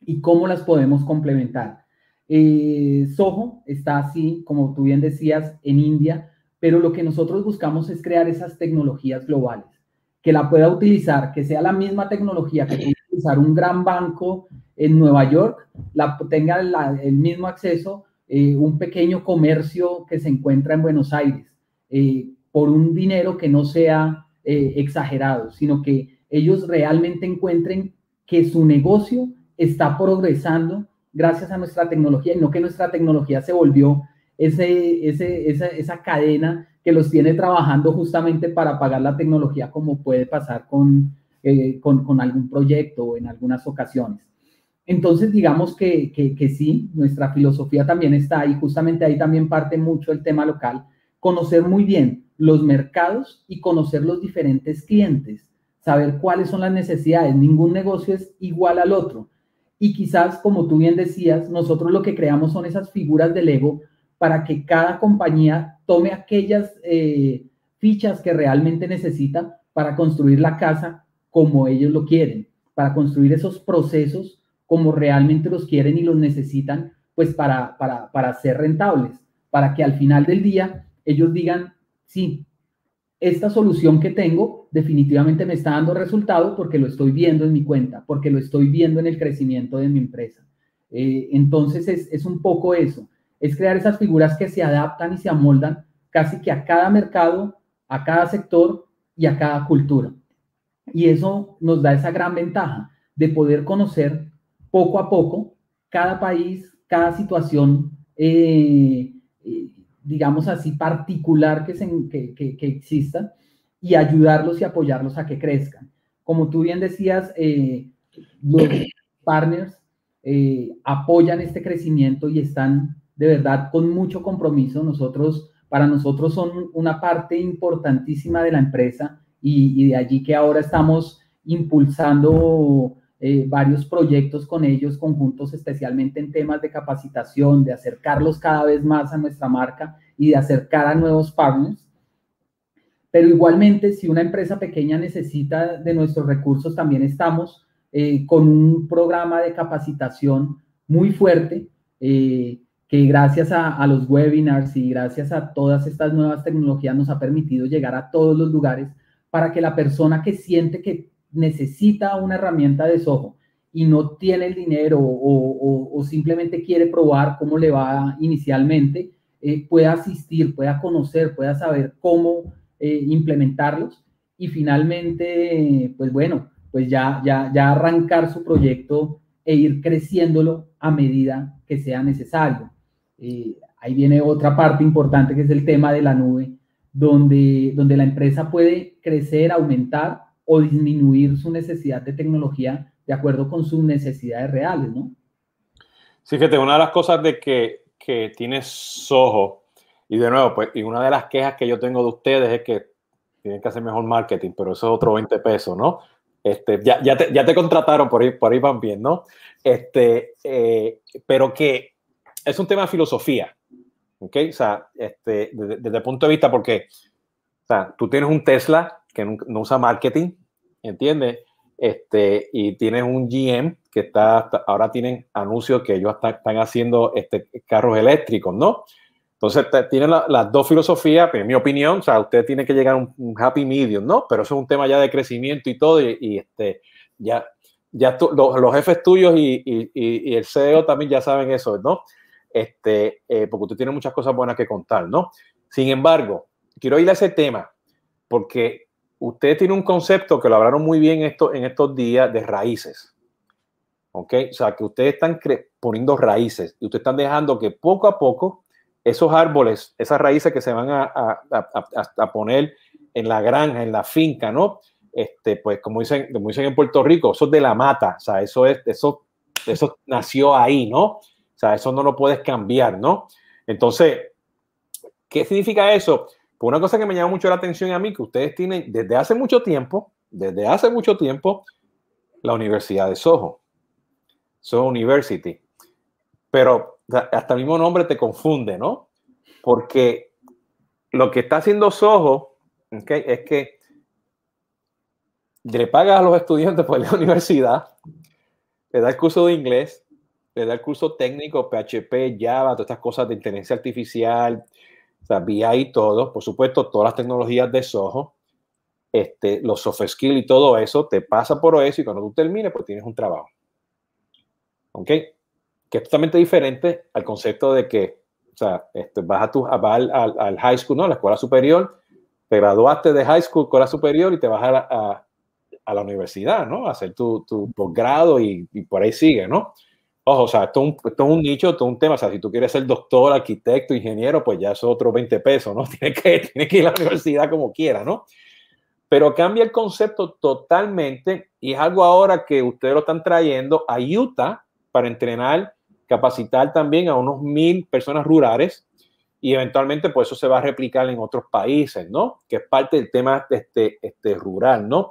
y cómo las podemos complementar. Eh, Soho está así, como tú bien decías, en India, pero lo que nosotros buscamos es crear esas tecnologías globales, que la pueda utilizar, que sea la misma tecnología que puede utilizar un gran banco en Nueva York, la, tenga el mismo acceso eh, un pequeño comercio que se encuentra en Buenos Aires, eh, por un dinero que no sea exagerado, sino que ellos realmente encuentren que su negocio está progresando gracias a nuestra tecnología y no que nuestra tecnología se volvió ese, esa, cadena que los tiene trabajando justamente para pagar la tecnología como puede pasar eh, con, con, algún proyecto o en algunas ocasiones. Entonces, digamos que, que, que, sí, nuestra filosofía también está ahí, justamente ahí también parte mucho el tema local, conocer muy bien los mercados y conocer los diferentes clientes saber cuáles son las necesidades. Ningún negocio es igual al otro. Y quizás, como tú bien decías, nosotros lo que creamos son esas figuras del ego para que cada compañía tome aquellas eh, fichas que realmente necesita para construir la casa como ellos lo quieren, para construir esos procesos como realmente los quieren y los necesitan, pues para, para, para ser rentables, para que al final del día ellos digan, sí, esta solución que tengo definitivamente me está dando resultado porque lo estoy viendo en mi cuenta, porque lo estoy viendo en el crecimiento de mi empresa. Eh, entonces es, un poco eso. es crear esas figuras que se adaptan y se amoldan casi que a cada mercado, a cada sector y a cada cultura. Y eso nos da esa gran ventaja de poder conocer poco a poco cada país, cada situación, eh, eh, digamos así, particular que, se, que, exista y ayudarlos y apoyarlos a que crezcan. Como tú bien decías, eh, los [COUGHS] partners apoyan este crecimiento y están de verdad con mucho compromiso. Nosotros, para nosotros son una parte importantísima de la empresa y, de allí que ahora estamos impulsando eh, varios proyectos con ellos conjuntos, especialmente en temas de capacitación, de acercarlos cada vez más a nuestra marca y de acercar a nuevos partners. Pero igualmente, si una empresa pequeña necesita de nuestros recursos, también estamos eh, con un programa de capacitación muy fuerte, eh, que gracias a, a, los webinars y gracias a todas estas nuevas tecnologías nos ha permitido llegar a todos los lugares para que la persona que siente que necesita una herramienta de Soho y no tiene el dinero o, simplemente quiere probar cómo le va inicialmente, eh, pueda asistir, pueda conocer, pueda saber cómo eh, implementarlos y finalmente, pues bueno, pues ya, ya, ya arrancar su proyecto e ir creciéndolo a medida que sea necesario. Eh, ahí viene otra parte importante que es el tema de la nube, donde, donde la empresa puede crecer, aumentar o disminuir su necesidad de tecnología de acuerdo con sus necesidades reales, ¿no? Sí, fíjate, una de las cosas de que, que tiene Soho, y de nuevo, pues, y una de las quejas que yo tengo de ustedes es que tienen que hacer mejor marketing, pero eso es otro 20 pesos, ¿no? Este, ya, ya, te, ya te contrataron, por ahí, por ahí van bien, ¿no? Este, eh, pero que es un tema de filosofía. ¿ok? O sea, este, desde, el punto de vista, porque, o sea, tú tienes un Tesla que no, usa marketing, ¿entiendes? Este, y tienes un GM que está, ahora tienen anuncios que ellos están, haciendo este, carros eléctricos, ¿no? Entonces, tienen las dos filosofías, en mi opinión, o sea, usted tiene que llegar a un, happy medium, ¿no? Pero eso es un tema ya de crecimiento y todo, y, este, ya, ya los, jefes tuyos y, y, y, el CEO también ya saben eso, ¿no? este, eh, porque usted tiene muchas cosas buenas que contar, ¿no? Sin embargo, quiero ir a ese tema, porque usted tiene un concepto que lo hablaron muy bien esto, en estos días de raíces. ¿Ok? O sea, que ustedes están poniendo raíces y ustedes están dejando que poco a poco esos árboles, esas raíces que se van a, a, poner en la granja, en la finca, ¿no? Este, pues como dicen, como dicen en Puerto Rico, eso es de la mata, o sea, eso es, eso, eso nació ahí, ¿no? O sea, eso no lo puedes cambiar, ¿no? Entonces, ¿qué significa eso? Pues una cosa que me llama mucho la atención a mí, que ustedes tienen desde hace mucho tiempo, desde hace mucho tiempo, la Universidad de Soho, Soho University. Pero hasta el mismo nombre te confunde, ¿no? Porque lo que está haciendo Soho es que le pagas a los estudiantes por la [LAUGHS] universidad, le da el curso de inglés, le da el curso técnico, PHP, Java, todas estas cosas de inteligencia artificial, o sea, BI y todo, por supuesto, todas las tecnologías de Soho, este, los soft skills y todo eso, te pasa por eso y cuando tú termines, pues tienes un trabajo. ¿Ok? Que es totalmente diferente al concepto de que, o sea, este, vas, a tu, al, al, high school, ¿no? La escuela superior, te graduaste de high school, escuela superior y te vas a, a, a la universidad, ¿no? A hacer tu, tu posgrado y por ahí sigue, ¿no? Ojo, o sea, esto es, un, nicho, esto es un tema. O sea, si tú quieres ser doctor, arquitecto, ingeniero, pues ya es otro 20 pesos, ¿no? [LAUGHS] Tienes que, tiene que ir a la universidad como quiera, ¿no? Pero cambia el concepto totalmente y es algo ahora que ustedes lo están trayendo a Utah para entrenar, capacitar también a unos mil personas rurales y eventualmente pues eso se va a replicar en otros países, ¿no? Que es parte del tema este, este rural, ¿no?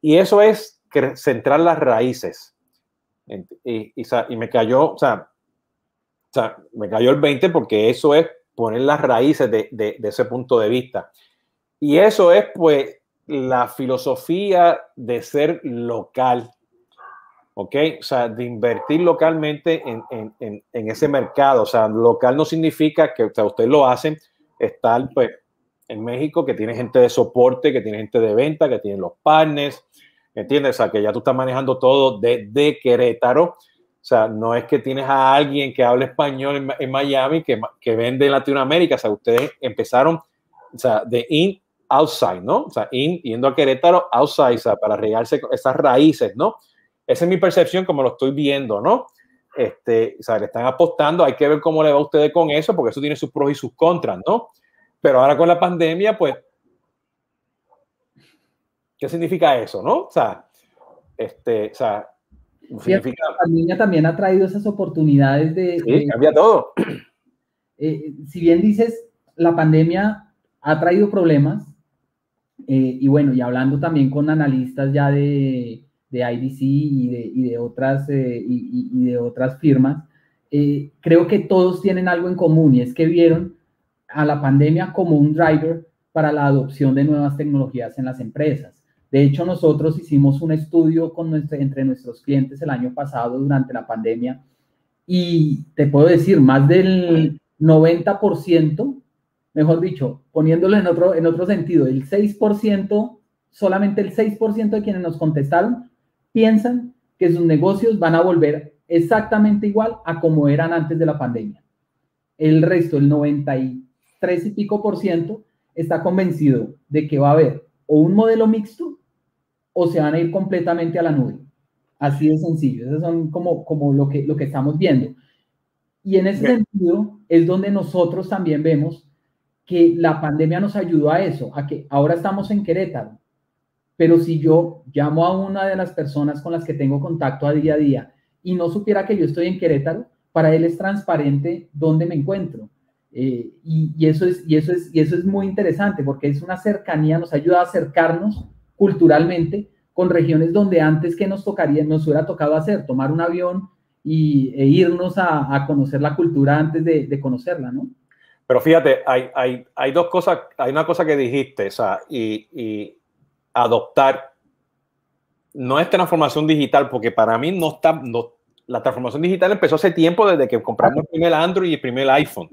Y eso es centrar las raíces y, y, me cayó, o sea, o sea, me cayó el 20 porque eso es poner las raíces de, de, ese punto de vista. Y eso es, pues, la filosofía de ser local, ¿ok? O sea, de invertir localmente en, en, en, ese mercado. O sea, local no significa que o sea, ustedes lo hacen, estar, pues, en México, que tiene gente de soporte, que tiene gente de venta, que tiene los partners, ¿Entiendes? O sea, que ya tú estás manejando todo desde de Querétaro. O sea, no es que tienes a alguien que hable español en, Miami que, que, vende en Latinoamérica. O sea, ustedes empezaron, o sea, de in, outside, ¿no? O sea, in, yendo a Querétaro, outside, o sea, para regarse esas raíces, ¿no? Esa es mi percepción como lo estoy viendo, ¿no? Este, o sea, le están apostando, hay que ver cómo le va a ustedes con eso, porque eso tiene sus pros y sus contras, ¿no? Pero ahora con la pandemia, pues, ¿qué significa eso, no? O sea, este, o sea, la pandemia también ha traído esas oportunidades de... Sí, cambia todo. Eh, si bien dices, la pandemia ha traído problemas, eh, y bueno, y hablando también con analistas ya de, de IDC y de, y de otras, eh, y, y, de otras firmas, creo que todos tienen algo en común y es que vieron a la pandemia como un driver para la adopción de nuevas tecnologías en las empresas. De hecho, nosotros hicimos un estudio con entre nuestros clientes el año pasado durante la pandemia y te puedo decir, más del 90%, mejor dicho, poniéndolo en otro, en otro sentido, el 6%, solamente el 6% de quienes nos contestaron piensan que sus negocios van a volver exactamente igual a como eran antes de la pandemia. El resto, el 93 y pico por ciento, está convencido de que va a haber o un modelo mixto o se van a ir completamente a la nube. Así de sencillo. Eso son como, como lo, que, lo que estamos viendo. Y en ese sentido es donde nosotros también vemos que la pandemia nos ayudó a eso, a que ahora estamos en Querétaro. Pero si yo llamo a una de las personas con las que tengo contacto a día a día y no supiera que yo estoy en Querétaro, para él es transparente dónde me encuentro. Eh, y, eso es, y, eso es, y eso es muy interesante porque es una cercanía, nos ayuda a acercarnos culturalmente con regiones donde antes que nos tocaría, nos hubiera tocado hacer, tomar un avión y, e irnos a, conocer la cultura antes de, de, conocerla, ¿no? Pero fíjate, hay, hay, hay, dos cosas, hay una cosa que dijiste, o sea, y, y adoptar no es transformación digital, porque para mí no está, no, la transformación digital empezó hace tiempo desde que compramos el primer Android y el primer iPhone.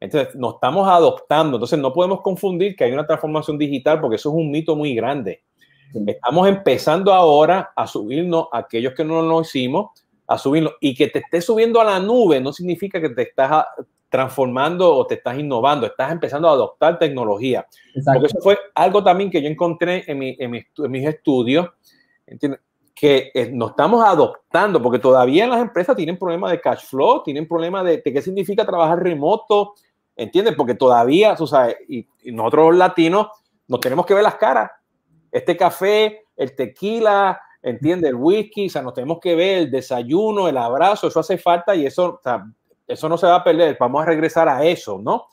Entonces, nos estamos adoptando. Entonces, no podemos confundir que hay una transformación digital porque eso es un mito muy grande. Estamos empezando ahora a subirnos, aquellos que no lo hicimos, a subirnos. Y que te estés subiendo a la nube no significa que te estás ah, transformando o te estás innovando, estás empezando a adoptar tecnología. Porque eso fue algo también que yo encontré en, mi, en, mis estudios, que eh, nos estamos adoptando, porque todavía las empresas tienen problemas de cash flow, tienen problemas de, qué significa trabajar remoto, ¿entiendes? Porque todavía, tú sabes, y, nosotros los latinos nos tenemos que ver las caras. Este café, el tequila, ¿entiendes? El whisky, o sea, nos tenemos que ver el desayuno, el abrazo, eso hace falta y eso, eso no se va a perder. Vamos a regresar a eso, ¿no?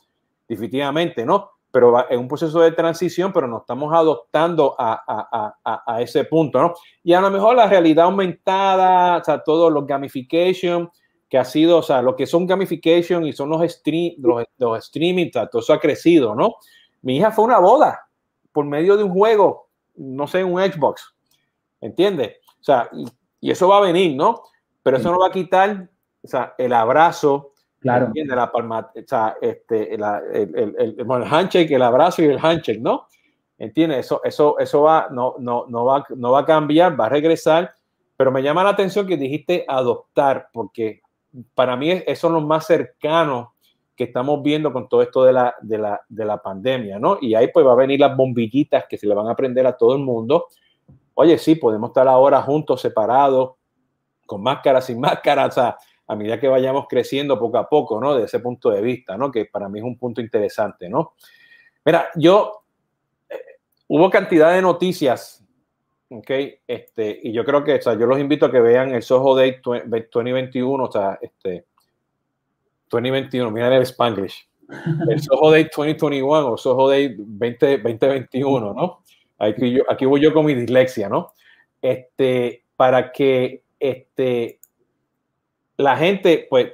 Definitivamente, ¿no? Pero va, en un proceso de transición, pero nos estamos adoptando a, a, a, a, ese punto, ¿no? Y a lo mejor la realidad aumentada, o sea, todo los gamification, que ha sido, o sea, lo que son gamification y son los, stream, los, los streaming, todo eso ha crecido, ¿no? Mi hija fue a una boda por medio de un juego, no sé, un Xbox, ¿entiendes? O sea, y, y, eso va a venir, ¿no? Pero eso no va a quitar, o sea, el abrazo, claro. ¿entiendes? La palma, o sea, este, el, el, el, el, el handshake, el abrazo y el handshake, ¿no? ¿Entiendes? Eso, eso, eso va, no, no, no, va, no va a cambiar, va a regresar, pero me llama la atención que dijiste adoptar, porque para mí eso es lo más cercano que estamos viendo con todo esto de la, de la, de la pandemia, ¿no? Y ahí pues va a venir las bombillitas que se le van a prender a todo el mundo. Oye, sí, podemos estar ahora juntos, separados, con máscaras, sin máscaras, o sea, a medida que vayamos creciendo poco a poco, ¿no? De ese punto de vista, ¿no? Que para mí es un punto interesante, ¿no? Mira, yo, eh, hubo cantidad de noticias ¿ok? Este, y yo creo que, o sea, yo los invito a que vean el Soho Day 2021, o sea, este, 2021, mira el Spanglish, el Soho Day 2021 o Soho Day 20, 2021, ¿no? Aquí, yo, aquí voy yo con mi dislexia, ¿no? Este, para que este, la gente, pues,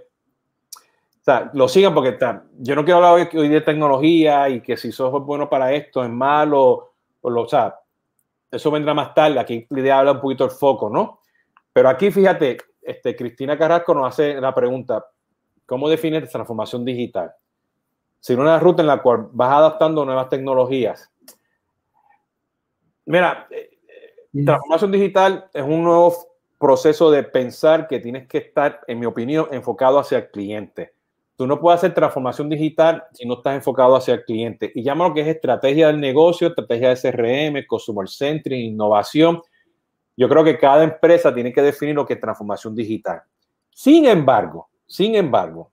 o sea, lo sigan porque está, yo no quiero hablar hoy, de tecnología y que si Soho es bueno para esto, es malo, o lo, o sea, eso vendrá más tarde, aquí la idea habla un poquito el foco, ¿no? Pero aquí, fíjate, este, Cristina Carrasco nos hace la pregunta, ¿cómo defines transformación digital? Si una ruta en la cual vas adaptando nuevas tecnologías. Mira, eh, transformación digital es un nuevo, proceso de pensar que tienes que estar, en mi opinión, enfocado hacia el cliente. Tú no puedes hacer transformación digital si no estás enfocado hacia el cliente. Y llama lo que es estrategia del negocio, estrategia de CRM, Customer Centric, innovación. Yo creo que cada empresa tiene que definir lo que es transformación digital. Sin embargo, sin embargo,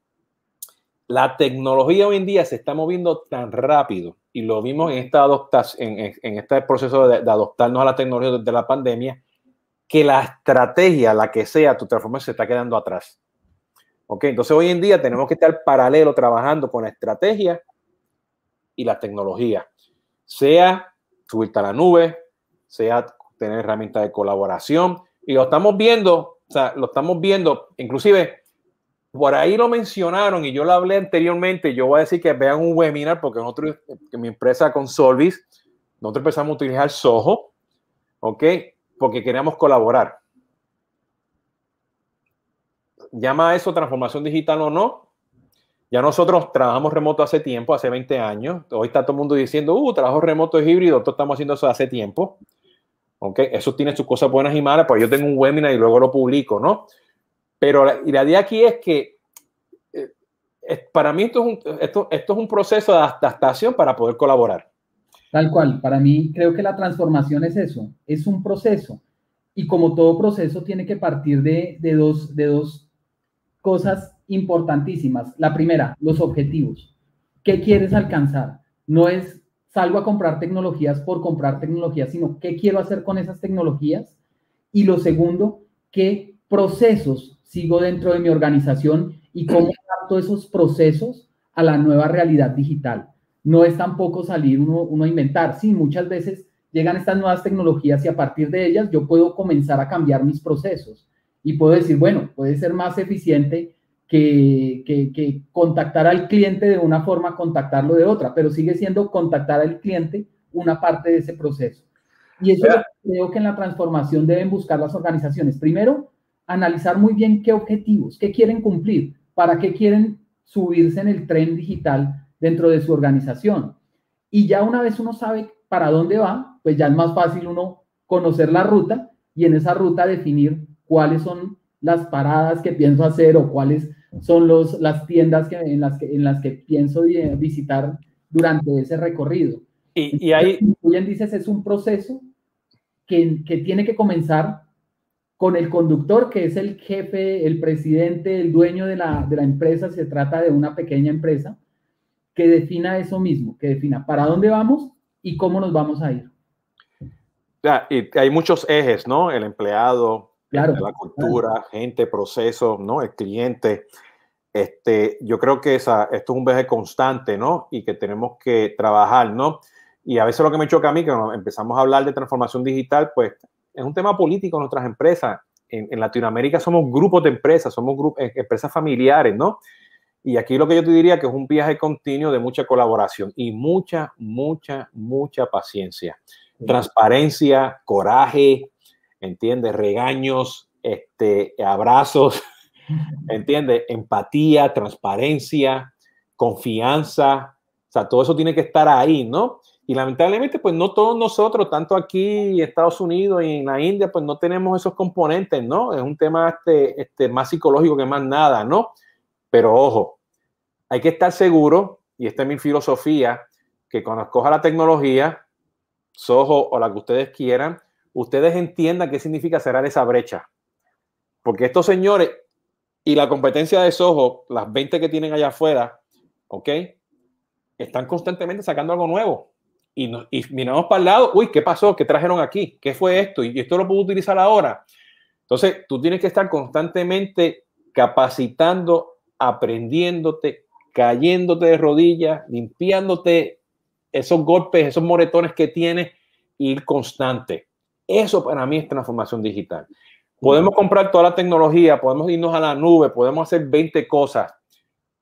la tecnología hoy en día se está moviendo tan rápido y lo vimos en, esta en, en este proceso de, de, adoptarnos a la tecnología desde la pandemia, que la estrategia, la que sea tu transformación, se está quedando atrás. ¿Ok? Entonces hoy en día tenemos que estar paralelo trabajando con la estrategia y la tecnología. Sea subirte a la nube, sea tener herramientas de colaboración. Y lo estamos viendo, o sea, lo estamos viendo, inclusive por ahí lo mencionaron y yo lo hablé anteriormente. Yo voy a decir que vean un webinar porque nosotros, en mi empresa con Solvis, nosotros empezamos a utilizar Soho, ¿ok? Porque queríamos colaborar llama eso transformación digital o no. Ya nosotros trabajamos remoto hace tiempo, hace 20 años. Hoy está todo el mundo diciendo, uh, trabajo remoto es híbrido. Nosotros estamos haciendo eso hace tiempo. ¿Ok? Eso tiene sus cosas buenas y malas, pues yo tengo un webinar y luego lo publico, ¿no? Pero la, idea aquí es que eh, para mí esto es, un, esto es un proceso de adaptación para poder colaborar. Tal cual, para mí creo que la transformación es eso, es un proceso. Y como todo proceso tiene que partir de, de, dos, de dos cosas importantísimas. La primera, los objetivos. ¿Qué quieres alcanzar? No es salgo a comprar tecnologías por comprar tecnologías, sino qué quiero hacer con esas tecnologías. Y lo segundo, qué procesos sigo dentro de mi organización y cómo adapto esos procesos a la nueva realidad digital. No es tampoco salir uno, uno a inventar. Sí, muchas veces llegan estas nuevas tecnologías y a partir de ellas yo puedo comenzar a cambiar mis procesos y puedo decir, bueno, puede ser más eficiente que, que, contactar al cliente de una forma, contactarlo de otra, pero sigue siendo contactar al cliente una parte de ese proceso. Y eso creo que en la transformación deben buscar las organizaciones. Primero, analizar muy bien qué objetivos, qué quieren cumplir, para qué quieren subirse en el tren digital dentro de su organización. Y ya una vez uno sabe para dónde va, pues ya es más fácil uno conocer la ruta y en esa ruta definir cuáles son las paradas que pienso hacer o cuáles son los, las tiendas que, en, las que, en las que pienso visitar durante ese recorrido. Y, y ahí... Como bien dices, es un proceso que, que tiene que comenzar con el conductor, que es el jefe, el presidente, el dueño de la, de la empresa, se trata de una pequeña empresa, que defina eso mismo, que defina para dónde vamos y cómo nos vamos a ir. Ya, y hay muchos ejes, ¿no? El empleado, la cultura, gente, proceso, ¿no? El cliente. Este, yo creo que esa, esto es un viaje constante, ¿no? Y que tenemos que trabajar, ¿no? Y a veces lo que me choca a mí, que cuando empezamos a hablar de transformación digital, pues es un tema político en nuestras empresas. En, en Latinoamérica somos grupos de empresas, somos grupos, eh, empresas familiares, ¿no? Y aquí lo que yo te diría que es un viaje continuo de mucha colaboración y mucha, mucha, mucha paciencia. Transparencia, coraje, ¿entiendes? Regaños, este, abrazos, ¿entiendes? Empatía, transparencia, confianza, o sea, todo eso tiene que estar ahí, ¿no? Y lamentablemente, pues no todos nosotros, tanto aquí en Estados Unidos y en la India, pues no tenemos esos componentes, ¿no? Es un tema este, este, más psicológico que más nada, ¿no? Pero ojo, hay que estar seguro, y esta es mi filosofía, que cuando escoja la tecnología, Soho o la que ustedes quieran, ustedes entiendan qué significa cerrar esa brecha. Porque estos señores y la competencia de Soho, las 20 que tienen allá afuera, ¿ok? Están constantemente sacando algo nuevo. Y, miramos para el lado, uy, ¿qué pasó? ¿Qué trajeron aquí? ¿Qué fue esto? Y esto lo puedo utilizar ahora. Entonces, tú tienes que estar constantemente capacitando, aprendiéndote, cayéndote de rodillas, limpiándote esos golpes, esos moretones que tienes, ir constante. Eso para mí es transformación digital. Podemos comprar toda la tecnología, podemos irnos a la nube, podemos hacer 20 cosas,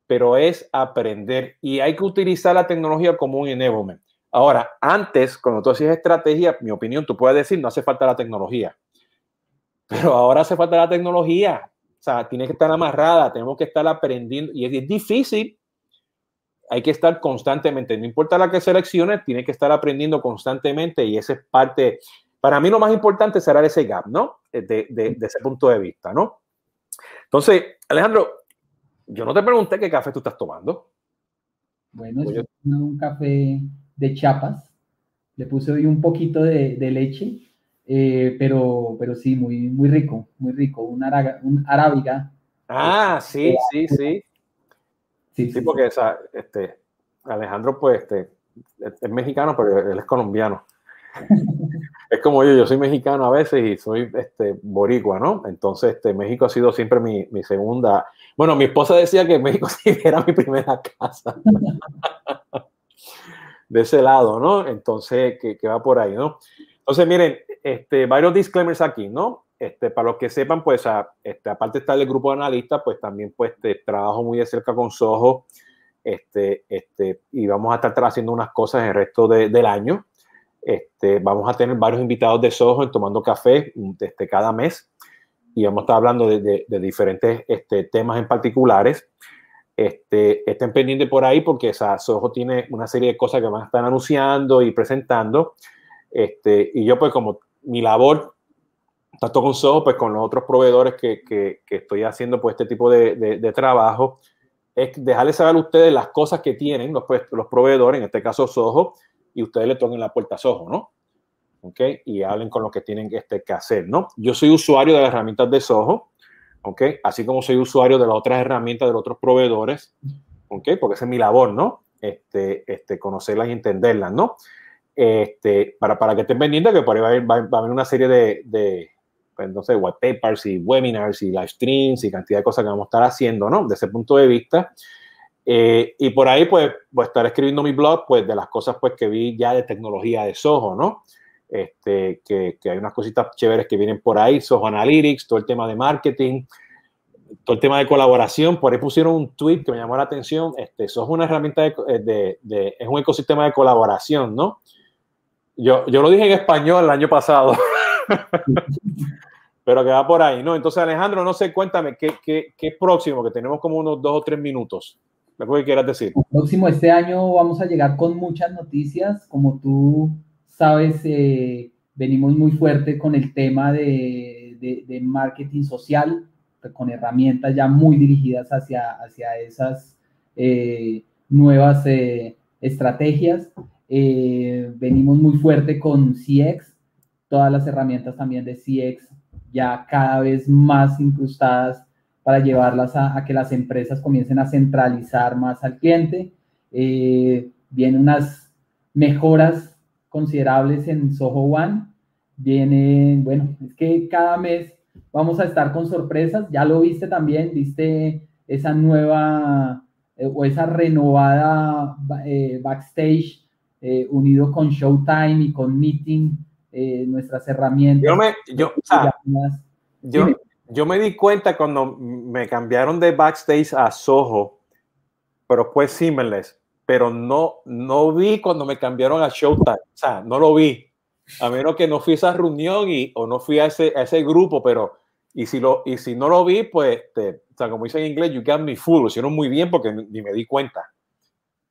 pero es aprender y hay que utilizar la tecnología como un enablement. Ahora, antes, cuando tú hacías estrategia, mi opinión, tú puedes decir, no hace falta la tecnología, pero ahora hace falta la tecnología. O sea, tiene que estar amarrada, tenemos que estar aprendiendo y es, difícil. Hay que estar constantemente, no importa la que selecciones, tiene que estar aprendiendo constantemente y esa es parte para mí lo más importante será ese gap, ¿no? De, de, ese punto de vista, ¿no? Entonces, Alejandro, yo no te pregunté qué café tú estás tomando. Bueno, estoy tomando un café de Chiapas. Le puse hoy un poquito de, de leche, eh, pero, pero sí, muy, muy rico, muy rico. Un, un arábiga. Ah, sí, sí, sí. Sí, sí, porque Esa, este, Alejandro, pues, este, es mexicano, pero él es colombiano. es como yo, yo soy mexicano a veces y soy este, boricua, ¿no? Entonces, este, México ha sido siempre mi, mi segunda. Bueno, mi esposa decía que México [LAUGHS] sí era mi primera casa. de ese lado, ¿no? Entonces, que, que, va por ahí, ¿no? Entonces, miren, este, varios disclaimers aquí, ¿no? Este, para los que sepan, pues, a, este, aparte de estar el grupo de analistas, pues también pues, este, trabajo muy de cerca con Soho, este, este, y vamos a estar haciendo unas cosas el resto de, del año. Este, vamos a tener varios invitados de Soho en tomando café este, cada mes y vamos a estar hablando de, de, diferentes este, temas en particulares. Este, estén pendientes por ahí porque esa Soho tiene una serie de cosas que van a estar anunciando y presentando. Este, y yo pues como mi labor, tanto con Soho, pues con los otros proveedores que, que, estoy haciendo pues este tipo de, de, trabajo, es dejarles saber a ustedes las cosas que tienen los, pues, los proveedores, en este caso Soho, y ustedes le toquen la puerta a Soho, ¿no? ¿Ok? Y hablen con lo que tienen este, que hacer, ¿no? Yo soy usuario de las herramientas de Soho, ¿ok? Así como soy usuario de las otras herramientas de los otros proveedores, ¿ok? Porque esa es mi labor, ¿no? Este, este, conocerlas y entenderlas, ¿no? Este, para, para que estén pendientes que por ahí va a haber, va, a haber una serie de pues, no sé, white papers y webinars y live streams y cantidad de cosas que vamos a estar haciendo, ¿no? Desde ese punto de vista. Eh, y por ahí, pues, voy a estar escribiendo mi blog, pues, de las cosas, pues, que vi ya de tecnología de Soho, ¿no? Este, que, que hay unas cositas chéveres que vienen por ahí, Soho Analytics, todo el tema de marketing, todo el tema de colaboración. Por ahí pusieron un tweet que me llamó la atención. Este, Soho es una herramienta de, de, de, es un ecosistema de colaboración, ¿no? Yo, yo lo dije en español el año pasado. [LAUGHS] [LAUGHS] pero que va por ahí, ¿no? Entonces, Alejandro, no sé, cuéntame, ¿qué, qué, qué próximo? Que tenemos como unos dos o tres minutos. ¿Lo que quieras decir? próximo, este año vamos a llegar con muchas noticias. Como tú sabes, eh, venimos muy fuerte con el tema de, de, marketing social, con herramientas ya muy dirigidas hacia, hacia esas eh, nuevas eh, estrategias. venimos muy fuerte con CX, todas las herramientas también de CX ya cada vez más incrustadas para llevarlas a, que las empresas comiencen a centralizar más al cliente. Eh, vienen unas mejoras considerables en Soho One. Vienen, bueno, es que cada mes vamos a estar con sorpresas. Ya lo viste también, viste esa nueva eh, o esa renovada eh, backstage unido con Showtime y con Meeting, nuestras herramientas. Yo me, yo, yo, yo me di cuenta cuando me cambiaron de backstage a Soho, pero fue seamless, pero no, no vi cuando me cambiaron a Showtime, o sea, no lo vi, a menos que no fui a esa reunión y, o no fui a ese, a ese grupo, pero y si, lo, y si no lo vi, pues, te, o sea, como dice en inglés, you got me fool, lo hicieron muy bien porque ni me di cuenta.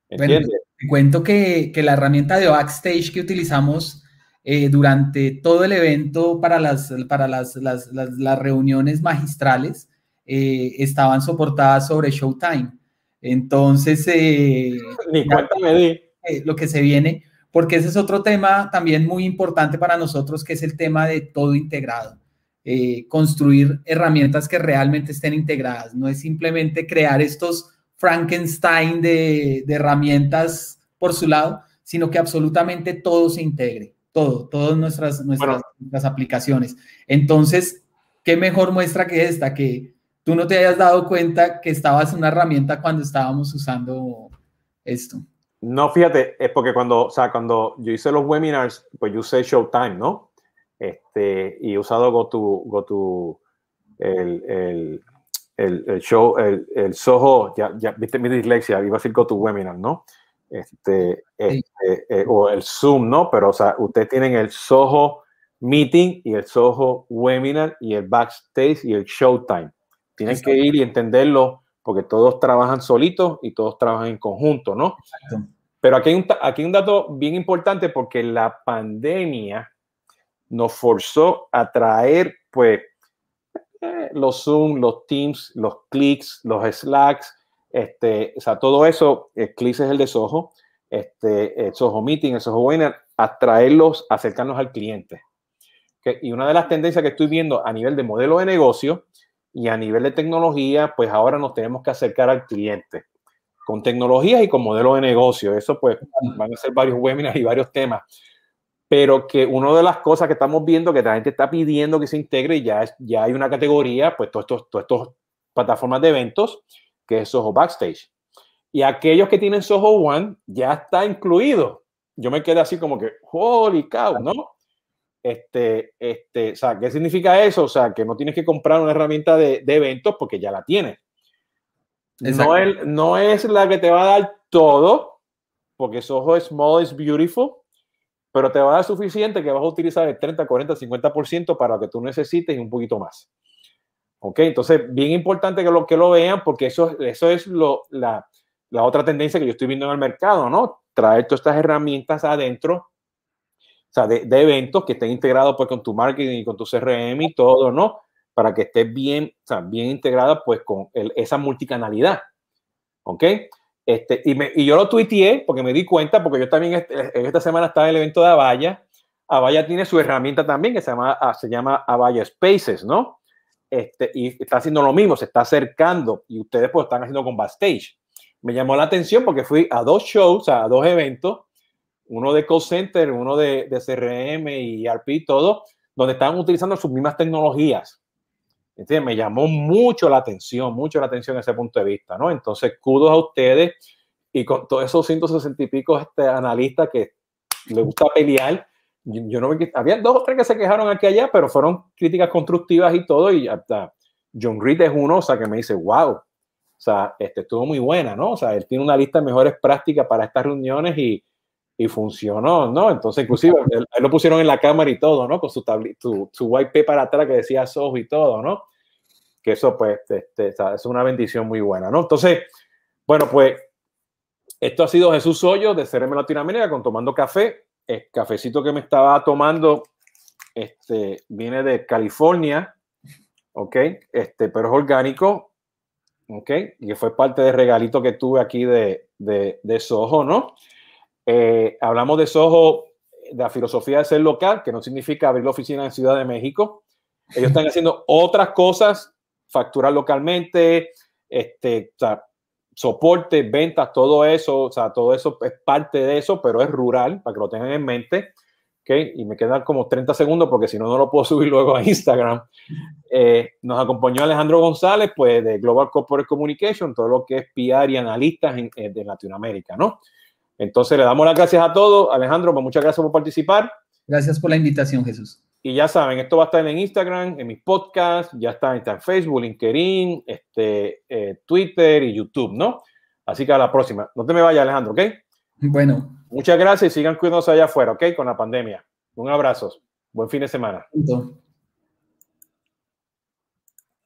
¿Entiendes? Bueno, te cuento que, que la herramienta de backstage que utilizamos eh, durante todo el evento para las, para las, las, las, reuniones magistrales eh, estaban soportadas sobre Showtime. Entonces, eh, Ni cuéntame lo que se viene, porque ese es otro tema también muy importante para nosotros, que es el tema de todo integrado. construir herramientas que realmente estén integradas. No es simplemente crear estos Frankenstein de, de herramientas por su lado, sino que absolutamente todo se integre todo, todas nuestras, nuestras, aplicaciones. Entonces, ¿qué mejor muestra que esta? Que tú no te hayas dado cuenta que estabas en una herramienta cuando estábamos usando esto. No, fíjate, es porque cuando, o sea, cuando yo hice los webinars, pues yo usé Showtime, ¿no? Este, y he usado GoTo, GoTo, el, el, el, el show, el, el Soho, ya, ya viste mi dislexia, iba a decir GoToWebinar, ¿no? Este, este eh, o el Zoom, ¿no? Pero, o sea, ustedes tienen el Soho Meeting y el Soho Webinar y el Backstage y el Showtime. Tienen que ir y entenderlo porque todos trabajan solitos y todos trabajan en conjunto, ¿no? Pero aquí hay, un, aquí hay un dato bien importante porque la pandemia nos forzó a traer, pues, eh, los Zoom, los Teams, los clics, los Slacks, este, o sea, todo eso, el clics es el de Soho, este, el Soho Meeting, el Soho Webinar, a traerlos, acercarnos al cliente. Y una de las tendencias que estoy viendo a nivel de modelo de negocio y a nivel de tecnología, pues ahora nos tenemos que acercar al cliente con tecnologías y con modelo de negocio. Eso pues van a ser varios webinars y varios temas. Pero que una de las cosas que estamos viendo que la gente está pidiendo que se integre ya, ya hay una categoría, pues todas estos plataformas de eventos, que es Soho Backstage. Y aquellos que tienen Soho One ya está incluido. Yo me quedé así como que, holy cow, ¿no? Este, este, o sea, ¿qué significa eso? O sea, que no tienes que comprar una herramienta de, de eventos porque ya la tienes. No es, no es la que te va a dar todo, porque Soho Small is beautiful, pero te va a dar suficiente que vas a utilizar el 30, 40, 50% para lo que tú necesites y un poquito más. ¿Ok? Entonces, bien importante que lo, que lo vean porque eso, eso es lo, la, la otra tendencia que yo estoy viendo en el mercado, ¿no? Traer todas estas herramientas adentro o sea, de, eventos que estén integrados pues con tu marketing y con tu CRM y todo, ¿no? Para que esté bien, o sea, bien integrada pues con esa multicanalidad, ¿ok? Este, y, me, y, yo lo tuiteé porque me di cuenta, porque yo también este, esta semana estaba en el evento de Avaya. Avaya tiene su herramienta también que se llama, se llama Avaya Spaces, ¿no? Este, y está haciendo lo mismo, se está acercando y ustedes pues están haciendo con Backstage. Me llamó la atención porque fui a dos shows, a dos eventos uno de call center, uno de, de CRM y RP, todo, donde estaban utilizando sus mismas tecnologías. ¿Entiendes? Me llamó mucho la atención, mucho la atención ese punto de vista, ¿no? Entonces, kudos a ustedes y con todos esos 160 y pico este, analistas que les gusta pelear. Yo, no vi había dos o tres que se quejaron aquí allá, pero fueron críticas constructivas y todo. Y hasta John Reed es uno, o sea, que me dice, wow, o sea, este, estuvo muy buena, ¿no? O sea, él tiene una lista de mejores prácticas para estas reuniones y, y funcionó, ¿no? Entonces, inclusive, él, lo pusieron en la cámara y todo, ¿no? Con su, su, su white para atrás que decía Soho y todo, ¿no? Que eso, pues, este, es una bendición muy buena, ¿no? Entonces, bueno, pues, esto ha sido Jesús Hoyos de CRM Latinoamérica con Tomando Café. El cafecito que me estaba tomando este, viene de California, ¿ok? Este, pero es orgánico, ¿ok? Y fue parte del regalito que tuve aquí de, de, de Soho, ¿no? Eh, hablamos de Soho, de la filosofía de ser local, que no significa abrir la oficina en Ciudad de México. Ellos están [LAUGHS] haciendo otras cosas, facturar localmente, este, soporte, ventas, todo eso, o sea, todo eso es parte de eso, pero es rural, para que lo tengan en mente. Okay, y me quedan como 30 segundos porque si no, no lo puedo [LAUGHS] subir luego a Instagram. Eh, nos acompañó Alejandro González, pues de Global Corporate Communication, todo lo que es PR y analistas en, de Latinoamérica, ¿no? Entonces le damos las gracias a todos. Alejandro, pues muchas gracias por participar. Gracias por la invitación, Jesús. Y ya saben, esto va a estar en Instagram, en mis podcasts, ya está, en Facebook, LinkedIn, este, eh, Twitter y YouTube, ¿no? Así que a la próxima. No te me vayas, Alejandro, ¿ok? Bueno. Muchas gracias y sigan cuidándose allá afuera, ¿ok? Con la pandemia. Un abrazo. Buen fin de semana.